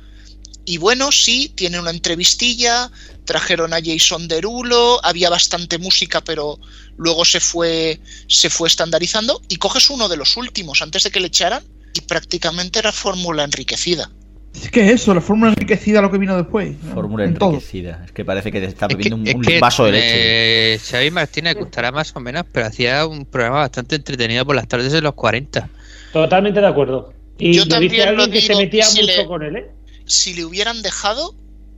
Y bueno, sí, tiene una entrevistilla, trajeron a Jason Derulo, había bastante música, pero luego se fue, se fue estandarizando. Y coges uno de los últimos antes de que le echaran y prácticamente era fórmula enriquecida. Es que eso, la fórmula enriquecida lo que vino después. Fórmula En todo. enriquecida. Es que parece que te está Es que, bebiendo un, es que, vaso de leche. eh, Xavi Martínez gustará más o menos, pero hacía un programa bastante entretenido por las tardes de los 40. Totalmente de acuerdo. Y Yo lo dice también lo que se metía si mucho le- con él, ¿eh? Si le hubieran dejado,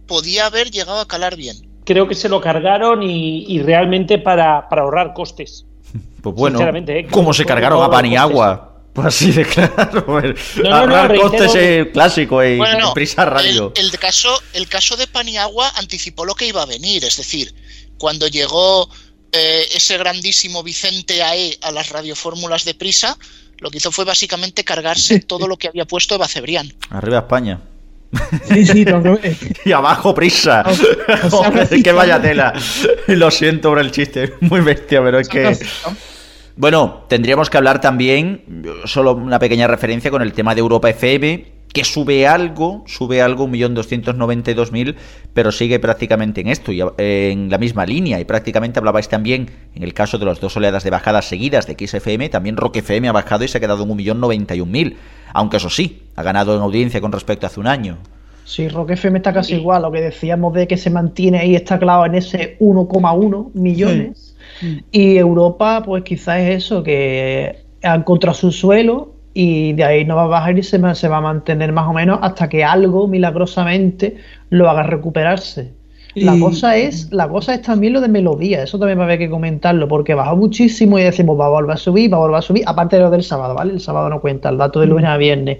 podía haber llegado a calar bien. Creo que se lo cargaron y, y realmente para, para ahorrar costes. Pues bueno, ¿eh? como se cargaron a como- Paniagua. Pues así de claro. el- No, no, no, ahorrar reitero- costes eh, clásico y Bueno, prisa radio. El, el caso, el caso de Paniagua anticipó lo que iba a venir, es decir, cuando llegó eh, ese grandísimo Vicente AE a las radiofórmulas de prisa, lo que hizo fue básicamente cargarse todo lo que había puesto Eva Cebrián. Arriba España. Sí, sí, lo probé. Y abajo prisa. O sea, Joder, prisa. que vaya tela. Lo siento por el chiste. Muy bestia, pero es que. Bueno, tendríamos que hablar también, solo una pequeña referencia con el tema de Europa FM, que sube algo, sube algo, 1.292.000, pero sigue prácticamente en esto, y en la misma línea. Y prácticamente hablabais también, en el caso de las dos oleadas de bajadas seguidas de XFM, también Rock FM ha bajado y se ha quedado en 1.091.000. Aunque eso sí, ha ganado en audiencia con respecto a hace un año. Sí, Rock FM está casi igual. Lo que decíamos de que se mantiene ahí, está clavado en ese 1,1 millones. Y Europa, pues quizás es eso, que ha encontrado su suelo y de ahí no va a bajar y se, se va a mantener más o menos hasta que algo milagrosamente lo haga recuperarse. La Y- cosa es, la cosa es también lo de melodía, eso también va a haber que comentarlo, porque bajó muchísimo y decimos va a volver a subir, va a volver a subir, aparte de lo del sábado, ¿vale? El sábado no cuenta, el dato de lunes a viernes.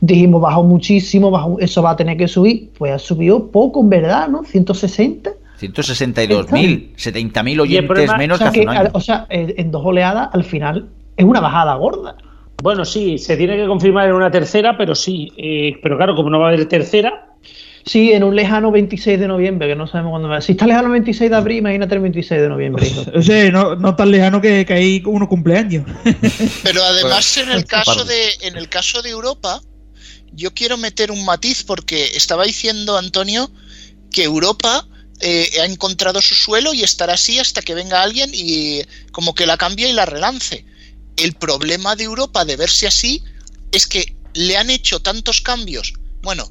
Dijimos bajó muchísimo, bajó- eso va a tener que subir, pues ha subido poco en verdad, ¿no? 160. 162.000, 70.000 Y el oyentes problema- menos O sea, que hace que, un año. o sea, en dos oleadas al final es una bajada gorda. Bueno, sí, se tiene que confirmar en una tercera, pero sí. eh, pero claro, como no va a haber tercera, Sí, en un lejano 26 de noviembre, que no sabemos cuándo va. Si está lejano el 26 de abril, imagínate el 26 de noviembre. hijo. O sea, no, no tan lejano que, que hay uno cumpleaños. Pero además en el caso de en el caso de Europa, yo quiero meter un matiz porque estaba diciendo Antonio que Europa eh, ha encontrado su suelo y estará así hasta que venga alguien y como que la cambie y la relance. El problema de Europa de verse así es que le han hecho tantos cambios, bueno,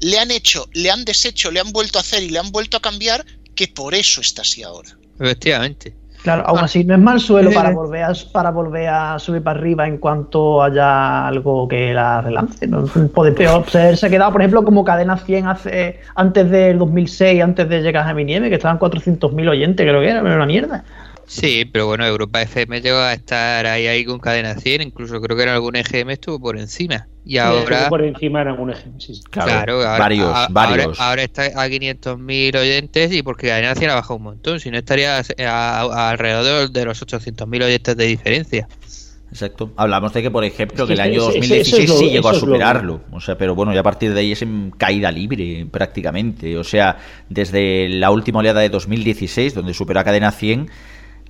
le han hecho, le han deshecho, le han vuelto a hacer y le han vuelto a cambiar que por eso está así ahora. Efectivamente. Claro, aún así no es mal suelo para volver a, para volver a subir para arriba en cuanto haya algo que la relance. ¿no? Puede peor se ha quedado, por ejemplo, como cadena 100 hace, antes del 2006, antes de llegar a mi nieve, que estaban 400.000 oyentes, creo que era, pero era una mierda. Sí, pero bueno, Europa FM llegó a estar ahí, ahí con cadena 100, incluso creo que en algún EGM estuvo por encima. Y ahora, estuvo por encima en algún ejemplo. sí, sí. claro, ahora, varios, a- varios. Ahora, ahora está a 500.000 oyentes y porque cadena 100 ha bajado un montón, si no estaría a- a- alrededor de los 800.000 oyentes de diferencia. Exacto. Hablamos de que, por ejemplo, Es que que el año ese- ese- 2016 eso es lo- sí llegó a superarlo. O sea, pero bueno, ya a partir de ahí es en caída libre prácticamente. O sea, desde la última oleada de 2016, donde superó a cadena 100,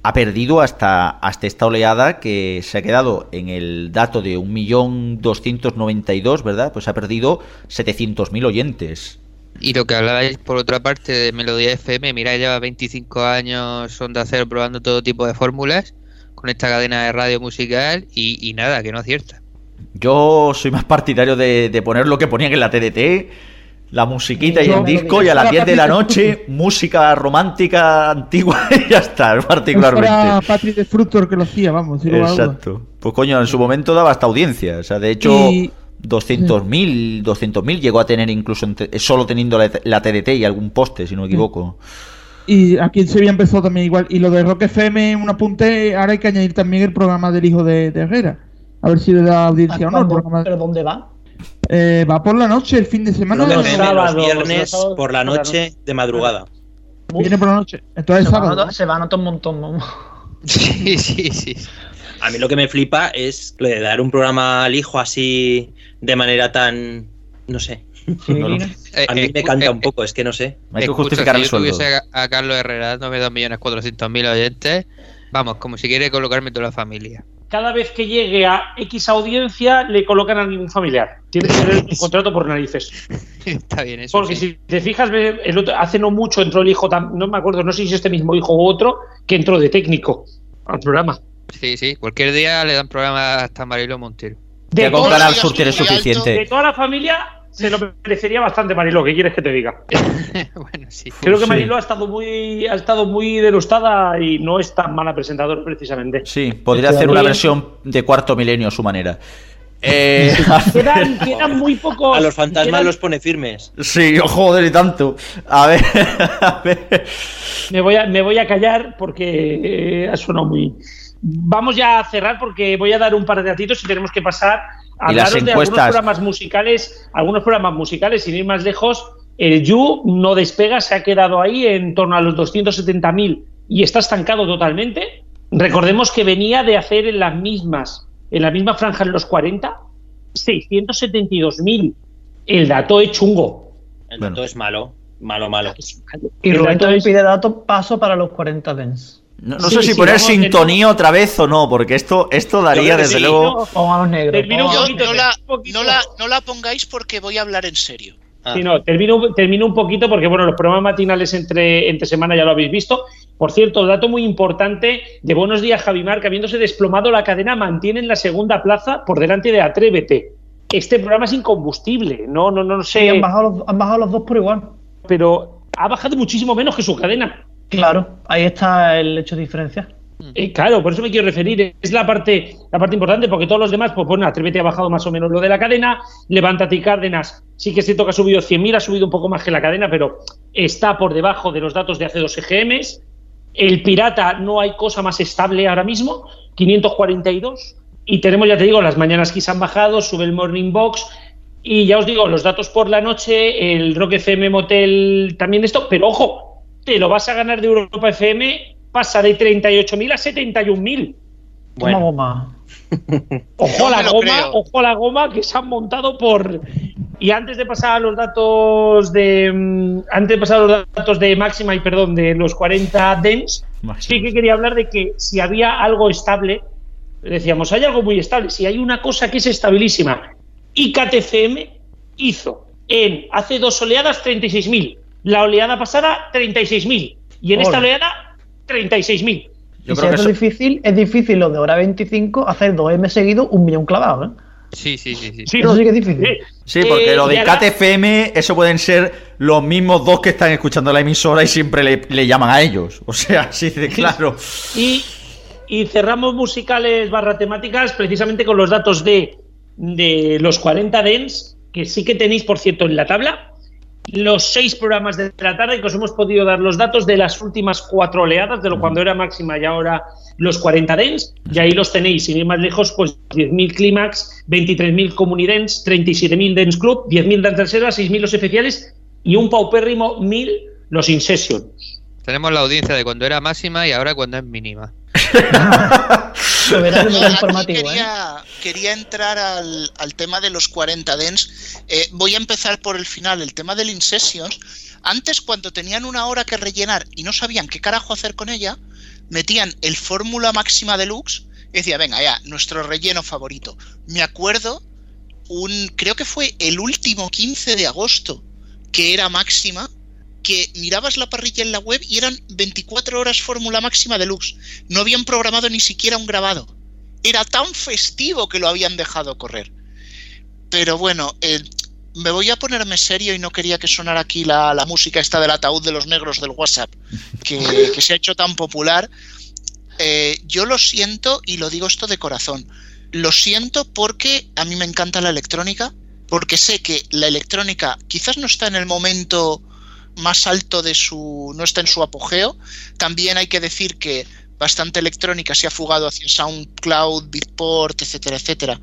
ha perdido hasta, hasta esta oleada que se ha quedado en el dato de 1.292.000, ¿verdad? Pues ha perdido 700.000 oyentes. Y lo que hablabais por otra parte de Melodía FM, mira, lleva 25 años Onda Cero probando todo tipo de fórmulas con esta cadena de radio musical y, y nada, que no acierta. Yo soy más partidario de, de poner lo que ponían en la TDT, la musiquita y el disco, y a las 10 de la noche, música romántica antigua, y ya está, Era particularmente. Patrick de Fructor que lo hacía, vamos. Exacto. Pues coño, en su momento daba hasta audiencia. O sea, de hecho, Y- 200.000, 200.000 llegó a tener incluso solo teniendo la, la TDT y algún poste, si no me equivoco. Y aquí en Sevilla empezó también igual. Y lo de Rock FM, un apunte, ahora hay que añadir también el programa del hijo de, de Herrera. A ver si le da audiencia o no. El programa, ¿Pero dónde va? Eh, va por la noche, el fin de semana. Los viernes por la por la noche de madrugada. Viene por la noche. Entonces Se va, a sábado. notar, se va a notar un montón. ¿no? Sí, sí, sí. A mí lo que me flipa es lo de dar un programa al hijo así de manera tan. No sé. Eh, A mí eh, me canta eh, un poco, es que no sé. Hay que justificar si el yo sueldo. tuviese a, a Carlos Herrera dándome 2.400.000 oyentes, vamos, como si quiere colocarme toda la familia. Cada vez que llegue a X audiencia, le colocan a ningún familiar. Tiene que tener un contrato por narices. Está bien eso. Porque sí. si te fijas, ve- el otro- hace no mucho entró el hijo, no me acuerdo, no sé si es este mismo hijo u otro, que entró de técnico al programa. Sí, sí, cualquier día le dan programa hasta Marilo Montero. De, Ya con Canal Sur alto, suficiente. de toda la familia, se lo merecería bastante Mariló, ¿qué quieres que te diga? bueno, sí. Creo que Sí. Mariló ha estado muy ha estado muy denostada y no es tan mala presentadora precisamente. Sí, podría hacer una versión de cuarto milenio a su manera. Eh, Quedan, quedan muy pocos. A los fantasmas quedan- los pone firmes. sí, oh, joder, y tanto. A ver, a ver. Me voy a, me voy a callar porque eh, ha sonado muy. Vamos ya a cerrar porque voy a dar un par de datitos y tenemos que pasar a Y las hablaros de algunos programas musicales, algunos programas musicales, sin ir más lejos. El You no despega, se ha quedado ahí en torno a los 270.000 y está estancado totalmente. Recordemos que venía de hacer en las mismas, en la misma franja en los 40, 672.000. El dato es chungo. El dato es malo, malo, malo. Y Rubén también pide datos paso para los 40 dens. No, no sí, sé si poner sintonía otra vez o no, porque esto, esto daría desde sí, luego. No, no, la, no, la, no la pongáis porque voy a hablar en serio. Ah. Sí, no, termino, termino un poquito porque, bueno, los programas matinales entre, entre semana ya lo habéis visto. Por cierto, dato muy importante de Buenos Días, Javimar, que habiéndose desplomado la cadena, mantienen la segunda plaza por delante de Atrévete. Este programa es incombustible, no, no, no sé. Sí, han bajado, los, han bajado los dos por igual. Pero ha bajado muchísimo menos que su cadena. Claro, ahí está el hecho de diferencia. Eh, claro, por eso me quiero referir. Es la parte, la parte importante, porque todos los demás, pues bueno, Atrévete ha bajado más o menos lo de la cadena, Levántate y Cárdenas, sí que es cierto que ha subido 100.000, ha subido un poco más que la cadena, pero está por debajo de los datos de hace dos EGMs. El Pirata no hay cosa más estable ahora mismo, 542. Y tenemos, ya te digo, las mañanas que se han bajado, sube el Morning Box. Y ya os digo, los datos por la noche, el Rock FM Motel también esto, pero ojo, te lo vas a ganar de Europa FM, pasa de 38.000 a 71.000. Bueno. goma. Ojo a la goma, creo. ojo a la goma que se han montado por. Y antes de pasar a los datos de. Antes de pasar a los datos de máxima y perdón, de los 40 DENS, sí que quería hablar de que si había algo estable, decíamos, hay algo muy estable. Si hay una cosa que es estabilísima, IKTCM hizo en hace dos oleadas 36.000 la oleada pasada, 36.000. Y en Hola. esta oleada, 36.000. Yo creo que es eso... difícil, es difícil lo de hora 25 hacer dos M seguidos, un millón clavado, ¿eh? Sí, sí, sí. sí. sí eso sí que es difícil. Sí, porque eh, lo de KTFM, eso pueden ser los mismos dos que están escuchando la emisora y siempre le, le llaman a ellos. O sea, así de claro. Y, y, cerramos musicales barra temáticas precisamente con los datos de, de los 40 DENS, que sí que tenéis, por cierto, en la tabla los seis programas de la tarde que os hemos podido dar los datos de las últimas cuatro oleadas, de lo cuando era máxima y ahora los 40 DENS, y ahí los tenéis, sin ir más lejos, pues 10.000 Clímax, 23.000 Comunidens, 37.000 Dance Club, 10.000 Dance Reservas, 6.000 los especiales y un paupérrimo 1.000 los In Session. Tenemos la audiencia de cuando era máxima y ahora cuando es mínima. No, quería, ¿eh? quería, entrar al, al, tema de los 40 DENS. Eh, voy a empezar por el final, el tema del InSessions. Antes, cuando tenían una hora que rellenar y no sabían qué carajo hacer con ella, metían el fórmula máxima deluxe y decía, venga, ya, nuestro relleno favorito. Me acuerdo, un creo que fue el último 15 de agosto, que era máxima, que mirabas la parrilla en la web y eran 24 horas fórmula máxima deluxe. No habían programado ni siquiera un grabado. Era tan festivo que lo habían dejado correr. Pero bueno, eh, me voy a ponerme serio y no quería que sonara aquí la, la música esta del ataúd de los negros del WhatsApp, que, se ha hecho tan popular. Eh, yo lo siento y lo digo esto de corazón. Lo siento porque a mí me encanta la electrónica, porque sé que la electrónica quizás no está en el momento más alto de su. no está en su apogeo. También hay que decir que bastante electrónica se ha fugado hacia SoundCloud, Beatport, etcétera, etcétera.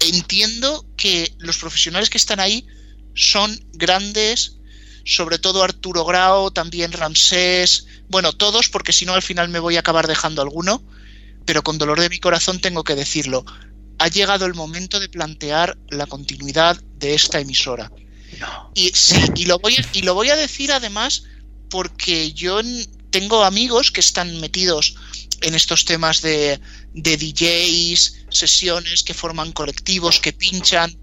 Entiendo que los profesionales que están ahí son grandes, sobre todo Arturo Grau, también Ramsés, bueno, todos, porque si no al final me voy a acabar dejando alguno, pero con dolor de mi corazón tengo que decirlo. Ha llegado el momento de plantear la continuidad de esta emisora. Y, sí, y, lo voy a, y lo voy a decir además porque yo tengo amigos que están metidos en estos temas de, de DJs, sesiones que forman colectivos, que pinchan,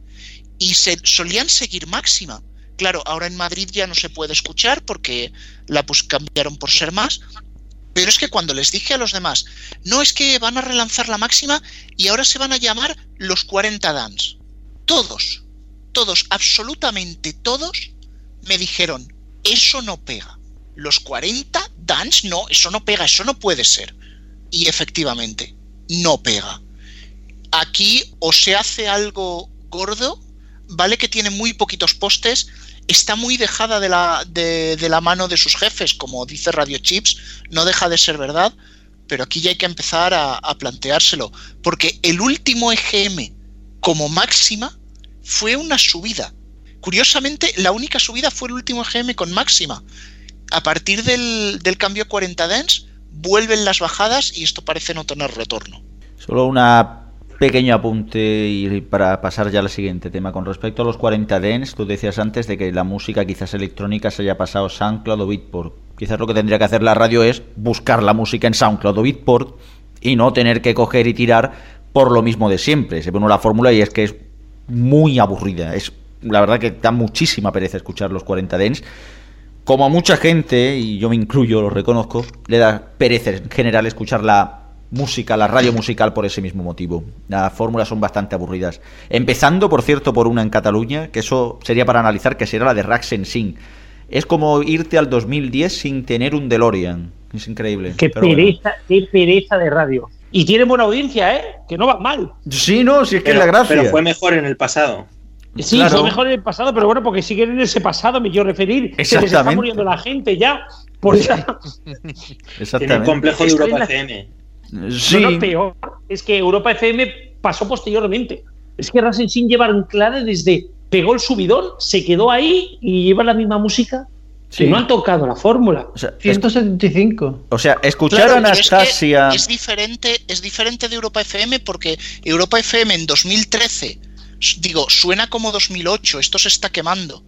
y se solían seguir máxima. Claro, ahora en Madrid ya no se puede escuchar porque la pues cambiaron por ser más. Pero es que cuando les dije a los demás, no es que van a relanzar la máxima y ahora se van a llamar los 40 Dance. Todos, todos, absolutamente todos, me dijeron, eso no pega. Los 40 dance, no, eso no pega, eso no puede ser. Y efectivamente, no pega. Aquí o se hace algo gordo, vale que tiene muy poquitos postes, está muy dejada de la, de, la mano de sus jefes, como dice Radio Chips, no deja de ser verdad, pero aquí ya hay que empezar a, a planteárselo, porque el último EGM como máxima fue una subida. Curiosamente, la única subida fue el último EGM con máxima. A partir del, cambio 40 Dens, vuelven las bajadas y esto parece no tener retorno. Solo una pequeño apunte y para pasar ya al siguiente tema. Con respecto a los 40 Dents, tú decías antes de que la música quizás electrónica se haya pasado SoundCloud o Beatport. Quizás lo que tendría que hacer la radio es buscar la música en SoundCloud o Beatport y no tener que coger y tirar por lo mismo de siempre. Se pone la fórmula y es que es muy aburrida. Es la verdad que da muchísima pereza escuchar los 40 Dents. Como a mucha gente, y yo me incluyo, lo reconozco, le da pereza en general escuchar la música, la radio musical por ese mismo motivo. Las fórmulas son bastante aburridas. Empezando, por cierto, por una en Cataluña, que eso sería para analizar, que será la de Rax en Sing. Es como irte al 2010 sin tener un DeLorean. Es increíble. Qué pereza, qué pereza de radio. Y tiene buena audiencia, ¿eh? Que no va mal. Sí, no, si es que Pero- es la gracia. Pero fue mejor en el pasado. Sí, Claro. fue mejor en el pasado, pero bueno, porque siguen en ese pasado, me quiero referir. Se les está Exactamente. muriendo la gente ya. Por eso, Tiene un Exactamente. complejo de en Europa la- FM. Sí. No, no, peor. Es que Europa FM pasó posteriormente. Es que Rasen Sin lleva anclada desde pegó el subidón, se quedó ahí y lleva la misma música. Sí. Que no han tocado la fórmula. O sea, es- 175. o sea, escuchar Claro, es que Anastasia. Es, diferente, es diferente de Europa FM porque Europa FM en 2013, s- digo, suena como 2008, esto se está quemando.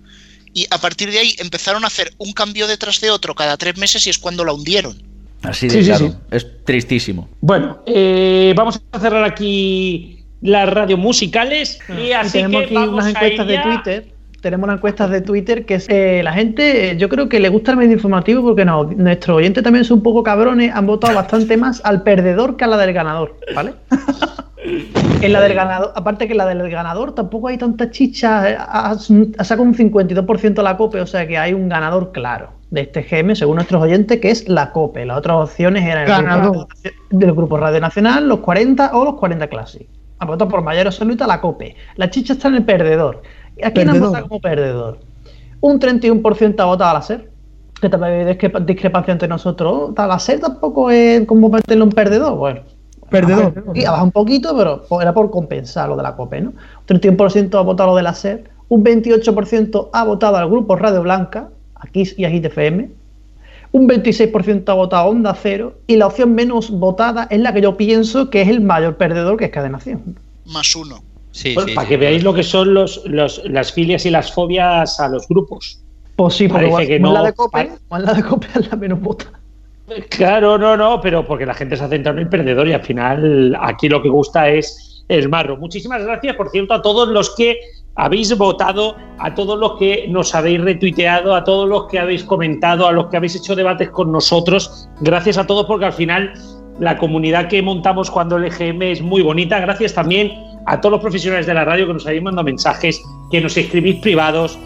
Y a partir de ahí empezaron a hacer un cambio detrás de otro cada tres meses y es cuando la hundieron. Así de Sí, claro. sí. Es tristísimo. Bueno, eh, vamos a cerrar aquí las radios musicales. Y Ah, Y así tenemos que aquí vamos unas a encuestas de Twitter. Tenemos unas encuestas de Twitter que es, eh, la gente, eh, yo creo que le gusta el medio informativo porque no, nuestros oyentes también son un poco cabrones, han votado bastante más al perdedor que a la del ganador, ¿vale? en la del ganador, aparte que en la del ganador tampoco hay tanta chicha, eh, ha, ha sacado un 52% la COPE, o sea que hay un ganador claro de este GM, según nuestros oyentes, que es la COPE. Las otras opciones eran el Ganador. grupo Radio- del grupo Radio Nacional, los 40 o los 40 Classic. Han votado por mayor absoluta la COPE. La chicha está en el perdedor. ¿A quién han votado como perdedor? Un 31% ha votado a la SER. Que también hay discrepa- discrepancia entre nosotros. La SER tampoco es como meterle un perdedor. Bueno, Perdedor. bajado un poquito, pero era por compensar lo de la COPE, ¿no? Un 31% ha votado lo de la SER, un 28% ha votado al grupo Radio Blanca, aquí y a Hit FM, un 26% ha votado a Onda Cero, y la opción menos votada es la que yo pienso que es el mayor perdedor, que es Cadenación. Más uno. Sí, Bueno, sí, para sí. que veáis lo que son los, los- las filias y las fobias a los grupos. Pues sí, porque Parece que no- la de COPE, la de COPE es la menos. Claro, no, no, pero porque la gente se ha centrado en el perdedor y al final aquí lo que gusta es el marro. Muchísimas gracias, por cierto, a todos los que habéis votado, a todos los que nos habéis retuiteado, a todos los que habéis comentado, a los que habéis hecho debates con nosotros. Gracias a todos porque al final la comunidad que montamos cuando el EGM es muy bonita. Gracias también a todos los profesionales de la radio que nos habéis mandado mensajes, que nos escribís privados.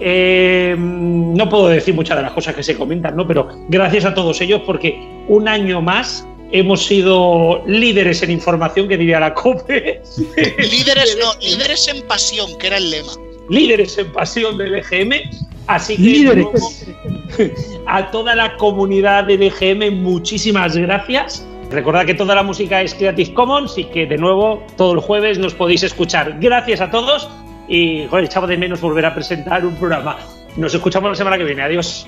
Eh, no puedo decir muchas de las cosas que se comentan, ¿no? Pero gracias a todos ellos porque un año más hemos sido líderes en información, que diría la COPE, Líderes no, líderes en pasión, que era el lema. líderes en pasión del EGM. Así que Líderes. a toda la comunidad del EGM, muchísimas gracias. Recordad que toda la música es Creative Commons y que de nuevo todo el jueves nos podéis escuchar. Gracias a todos y joder, echaba de menos volver a presentar un programa. Nos escuchamos la semana que viene. Adiós.